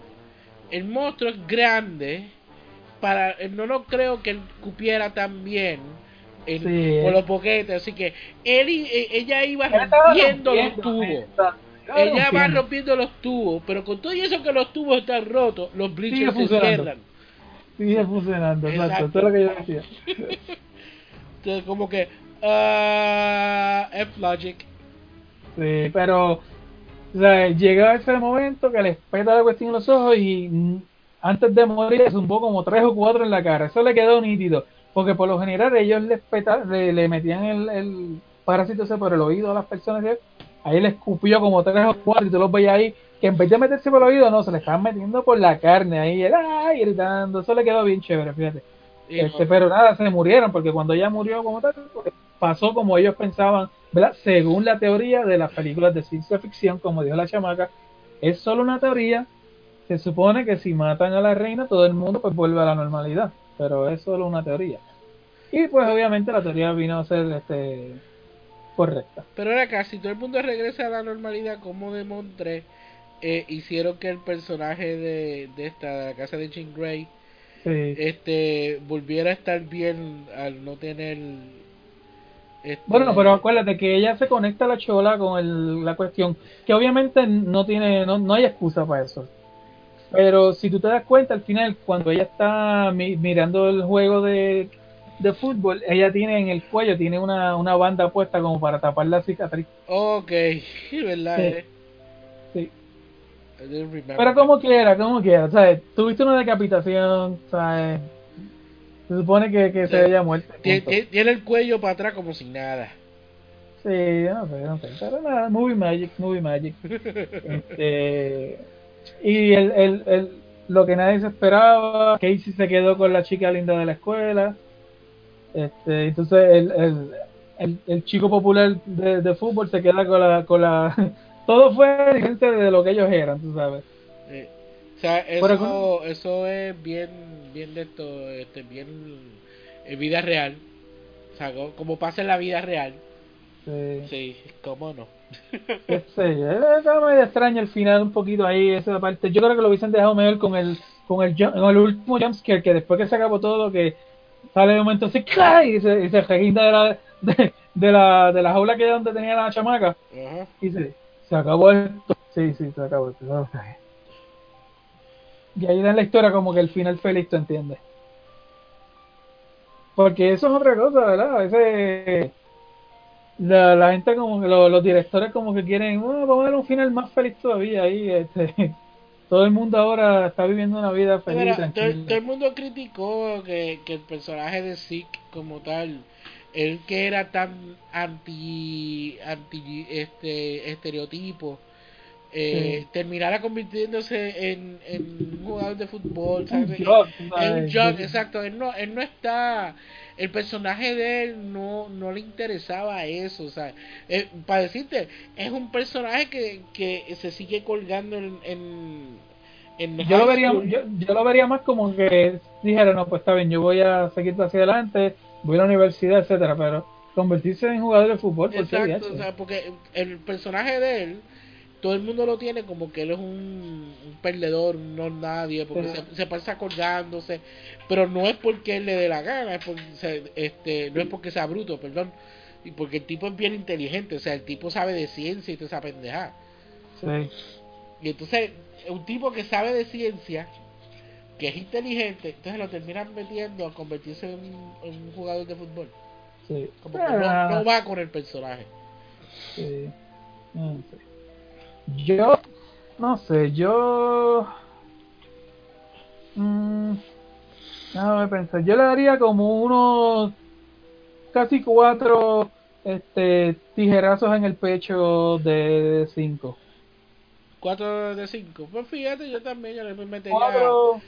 El monstruo es grande. Para, no lo creo que él cupiera tan bien en- Sí. con los boquetes. Así que él y, e- ella iba rompiendo los tubos. Ella va rompiendo. los tubos. Pero con todo eso que los tubos están rotos, los bleachers se cierran. Sigue funcionando, exacto. Es lo que yo decía. Entonces, como que. ah F-Logic. Sí, pero o sea, llega ese momento que les peta la cuestión en los ojos y antes de morir le zumbó como tres o cuatro en la cara. Eso le quedó nítido. Porque por lo general ellos les peta, le, le metían el, el parásito ese por el oído a las personas. ¿sí? Ahí le escupió como tres o cuatro y tú los veías ahí. Que en vez de meterse por el oído, no, se le estaban metiendo por la carne ahí. ¡ay! gritando. Eso le quedó bien chévere, fíjate. Este, pero nada, se murieron porque cuando ella murió como tal, pues, pasó como ellos pensaban, ¿verdad? Según la teoría de las películas de ciencia ficción, como dijo la chamaca, es solo una teoría. Se supone que si matan a la reina, todo el mundo pues vuelve a la normalidad, pero es solo una teoría. Y pues obviamente la teoría vino a ser este correcta. Pero ahora casi todo el mundo regresa a la normalidad como de Montre eh, hicieron que el personaje de, de esta de la casa de Jean Grey Sí. este volviera a estar bien al no tener este, Bueno, pero acuérdate que ella se conecta a la chola con el- la cuestión, que obviamente no tiene, no, no hay excusa para eso. Pero si tú te das cuenta, al final, cuando ella está mi- mirando el juego de, de fútbol, ella tiene en el cuello, tiene una, una banda puesta como para tapar la cicatriz. Ok, verdad, Sí. eh. Sí. Pero como quiera, como quiera, ¿sabes? Tuviste una decapitación, ¿sabes? Se supone que, que se haya muerto. Tiene el cuello para atrás como sin nada. Sí, no sé, no sé. Pero nada, movie magic, movie magic. Este, y el, el, el, lo que nadie se esperaba, Casey se quedó con la chica linda de la escuela. Este, entonces el, el, el, el chico popular de, de fútbol se queda con la, con la todo fue diferente de lo que ellos eran, tú sabes. O sea, eso, eso es bien, bien de esto, este, bien en vida real. O sea, co- como pasa en la vida real. Sí. Sí, cómo no. qué sé yo, Está medio extraño el final un poquito ahí, esa parte. Yo creo que lo hubiesen dejado mejor con el con el, con el último jumpscare, que después que se acabó todo, que sale de momento así, ¡clay! y se, y se reguinda de la, de, de la, de la jaula que donde tenía la chamaca, Ajá. y se, se acabó esto. Sí, sí, se acabó esto. Y ahí dan la historia como que el final feliz, ¿tú entiendes? Porque eso es otra cosa, ¿verdad? A veces la, la gente como que lo- los directores como que quieren, bueno, vamos a dar un final más feliz todavía ahí, este, todo el mundo ahora está viviendo una vida feliz todo, el mundo criticó que, que el personaje de Zeke como tal, él que era tan anti, anti este estereotipo, eh, Sí. terminara convirtiéndose en, en un jugador de fútbol, Un ¿sabes? jock, En ¿sabes? un jock, exacto. Él no, él no está. El personaje de él no, no le interesaba eso. O sea, eh, para decirte, es un personaje que, que se sigue colgando en. en, en yo lo vería yo, yo lo vería más como que dijera no pues está bien yo voy a seguir hacia adelante voy a la universidad etcétera pero convertirse en jugador de fútbol pues, ¿por qué Exacto, o sea, porque el personaje de él, todo el mundo lo tiene como que él es un, un perdedor, no nadie, porque Sí. se, se pasa colgándose, pero no es porque él le dé la gana, es porque, se- este, no es porque sea bruto, perdón, y porque el tipo es bien inteligente, o sea, el tipo sabe de ciencia y toda esa pendeja. sí Y entonces, un tipo que sabe de ciencia, que es inteligente, entonces lo terminan metiendo a convertirse en un, en un jugador de fútbol. sí Como que Ah, no, no va con el personaje. sí. No sé. Yo no sé yo mm, déjame pensar yo le daría como unos casi cuatro este tijerazos en el pecho de cinco 4 de 5. Pues fíjate, yo también yo le metería. cuatro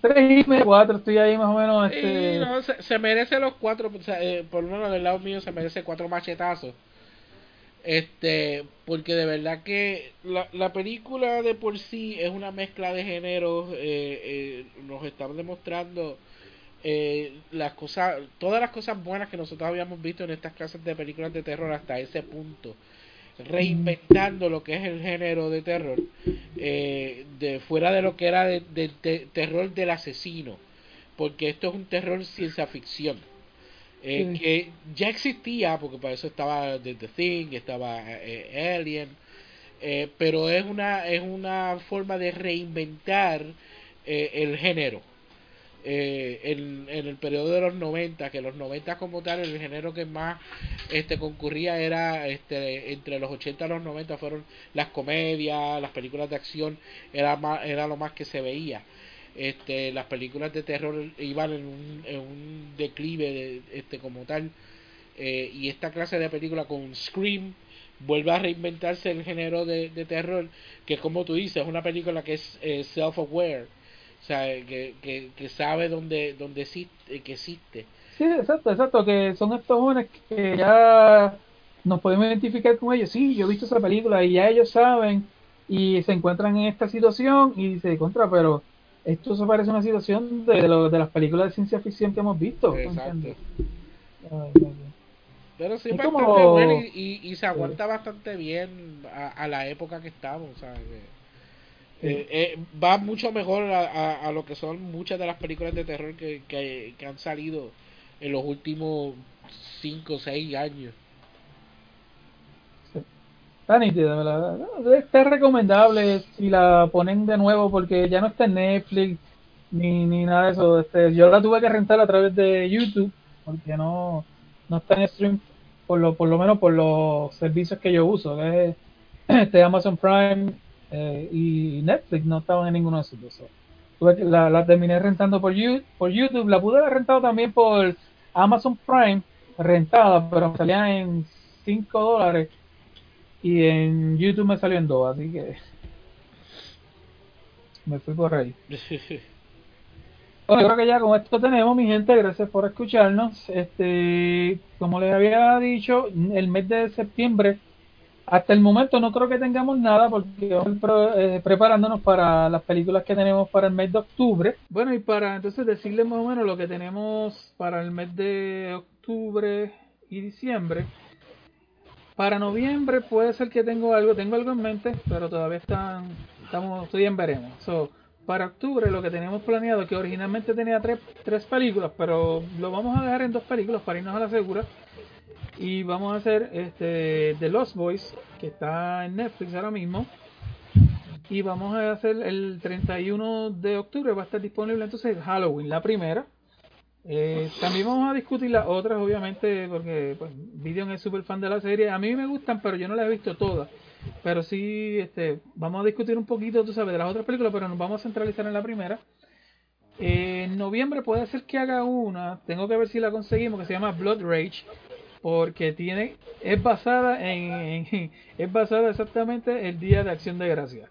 tres y medio cuatro estoy ahí más o menos este no, se, se merece los 4. por lo menos del lado mío se merece 4 machetazos. Este, porque de verdad que la, la película de por sí es una mezcla de géneros. Eh, eh, nos están demostrando eh, las cosas, todas las cosas buenas que nosotros habíamos visto en estas clases de películas de terror hasta ese punto reinventando lo que es el género de terror eh, de fuera de lo que era de, de- de terror del asesino porque esto es un terror ciencia ficción eh, Sí. que ya existía porque para eso estaba The, The Thing estaba eh, Alien eh, pero es una es una forma de reinventar eh, el género eh, en, en el periodo de los 90, que los 90 como tal, el género que más este concurría era este entre los 80 y los 90 fueron las comedias, las películas de acción, era más, era lo más que se veía. Este, las películas de terror iban en un, declive de, este como tal eh, y esta clase de película con Scream vuelve a reinventarse el género de, terror que como tú dices es una película que es eh, self-aware o sea, que, que, que sabe dónde, dónde existe, que existe. Sí, exacto, exacto, que son estos jóvenes que ya nos podemos identificar con ellos. Sí, yo he visto esa película y ya ellos saben y se encuentran en esta situación y se contra, pero esto se parece a una situación de, de, lo, de las películas de ciencia ficción que hemos visto. Exacto. Pero sí, Es bastante como- bueno y, y, y se aguanta bastante bien a, a la época que estamos. Sea, que- eh, eh, va mucho mejor a, a, a lo que son muchas de las películas de terror que, que, que han salido en los últimos 5 o 6 años. Está nítida. Está recomendable si la ponen de nuevo porque ya no está en Netflix ni, ni nada de eso. Este, yo la tuve que rentar a través de YouTube porque no, no está en stream por lo, por lo menos por los servicios que yo uso, que es este, Amazon Prime eh, y Netflix, no estaban en ninguno de esos dos. La, la terminé rentando por, You- por YouTube, la pude haber rentado también por Amazon Prime, rentada, pero me salía en 5 dólares y en YouTube me salió en 2, así que me fui por ahí. Bueno, creo que ya con esto tenemos, mi gente. Gracias por escucharnos. Este, como les había dicho, el mes de septiembre, hasta el momento no creo que tengamos nada porque vamos eh, preparándonos para las películas que tenemos para el mes de octubre. Bueno, y para entonces decirles más o menos lo que tenemos para el mes de octubre y diciembre. Para noviembre puede ser que tengo algo, tengo algo en mente, pero todavía están, estamos, en veremos. So, para octubre lo que tenemos planeado, que originalmente tenía tres, tres películas, pero lo vamos a dejar en dos películas para irnos a la segura. Y vamos a hacer este The Lost Boys, que está en Netflix ahora mismo. Y vamos a hacer el 31 de octubre, va a estar disponible entonces Halloween, la primera. Eh, también vamos a discutir las otras, obviamente, porque pues, Vidion es súper fan de la serie. A mí me gustan, pero yo no las he visto todas. Pero sí, este, vamos a discutir un poquito, tú sabes, de las otras películas, pero nos vamos a centralizar en la primera. Eh, en noviembre puede ser que haga una, tengo que ver si la conseguimos, que se llama Blood Rage, porque tiene, es basada en, en- es basada exactamente el Día de Acción de Gracia.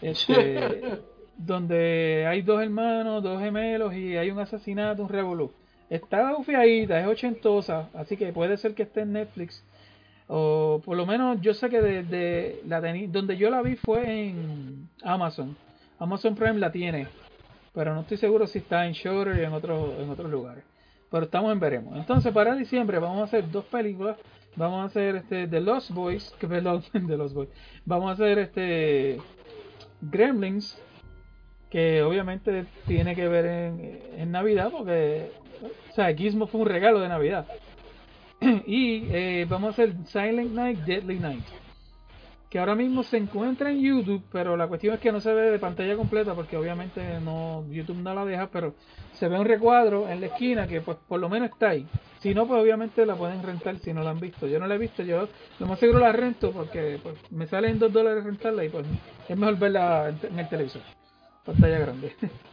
Este, donde hay dos hermanos, dos gemelos y hay un asesinato, un revolú. Está bufiadita, es ochentosa, así que puede ser que esté en Netflix. O por lo menos yo sé que de, de la donde yo la vi fue en Amazon. Amazon Prime la tiene, pero no estoy seguro si está en Shudder y en otros en otros lugares. Pero estamos en veremos. Entonces para diciembre vamos a hacer dos películas. Vamos a hacer este The Lost Boys, que perdón, The Lost Boys. Vamos a hacer este Gremlins, que obviamente tiene que ver en, en Navidad, porque o sea, Gizmo fue un regalo de Navidad. y eh, vamos a hacer Silent Night, Deadly Night, que ahora mismo se encuentra en YouTube, pero la cuestión es que no se ve de pantalla completa, porque obviamente no YouTube no la deja, pero se ve un recuadro en la esquina que pues por lo menos está ahí. Si no, pues obviamente la pueden rentar si no la han visto. Yo no la he visto, yo lo más seguro la rento porque pues, me salen dos dólares rentarla y pues es mejor verla en, en el televisor, pantalla grande.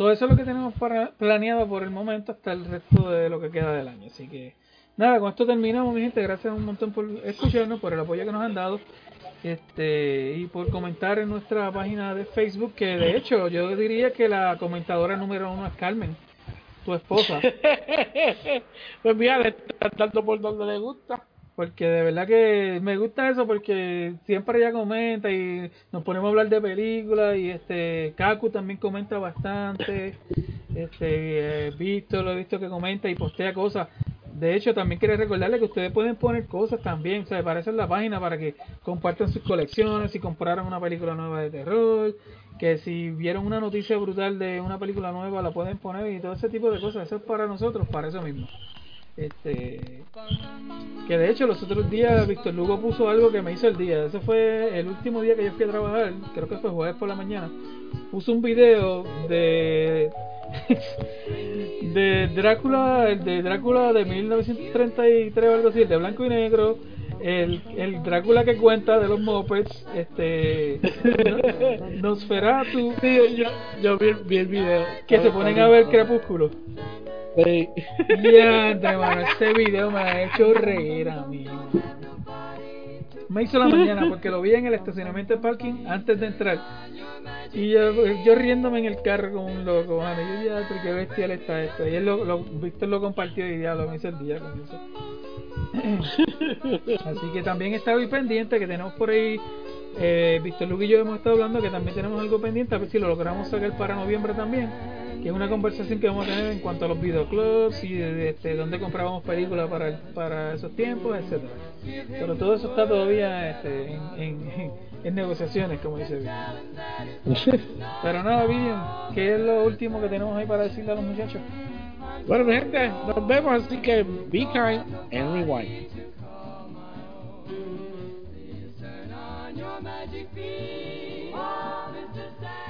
So, eso es lo que tenemos para, planeado por el momento hasta el resto de lo que queda del año. Así que nada, con esto terminamos, mi gente. Gracias un montón por escucharnos, por el apoyo que nos han dado este y por comentar en nuestra página de Facebook. Que de hecho, yo diría que la comentadora número uno es Carmen, tu esposa. pues mira, le están dando por donde le gusta. Porque de verdad que me gusta eso porque siempre ella comenta y nos ponemos a hablar de películas y este Kaku también comenta bastante. Este eh, Víctor lo he visto que comenta y postea cosas. De hecho, también quiero recordarle que ustedes pueden poner cosas también, o sea, aparece la página para que compartan sus colecciones, si compraron una película nueva de terror, que si vieron una noticia brutal de una película nueva la pueden poner y todo ese tipo de cosas. Eso es para nosotros, para eso mismo. Este, que de hecho los otros días Víctor Lugo puso algo que me hizo el día. Ese fue el último día que yo fui a trabajar, creo que fue jueves por la mañana. Puso un video de de Drácula, el de Drácula de 1933 o algo así, el de blanco y negro, el, el Drácula que cuenta de los Muppets, este Nosferatu, Sí, yo, yo vi, vi el video. que se ponen a ver Crepúsculo. Sí. Ya, mano, ese video me ha hecho reír a mí. Me hizo la mañana porque lo vi en el estacionamiento de parking antes de entrar. Y yo, riéndome en el carro como un loco, mano. Yo ya, qué bestial está esto. Y él lo, lo, Víctor lo compartió y ya lo me hizo el día con eso. Así que también está muy pendiente que tenemos por ahí. Eh, Víctor Luque y yo hemos estado hablando que también tenemos algo pendiente, a ver si lo logramos sacar para noviembre también. Que es una conversación que vamos a tener en cuanto a los videoclubs y de, de, este, dónde comprábamos películas para, para esos tiempos, etcétera Pero todo eso está todavía este, en, en, en negociaciones, como dice Vivian. Pero nada, Vivian, ¿qué es lo último que tenemos ahí para decirle a los muchachos? Bueno, gente, nos vemos, así que be kind and rewind. on your magic feet. Oh, Mr. Sand.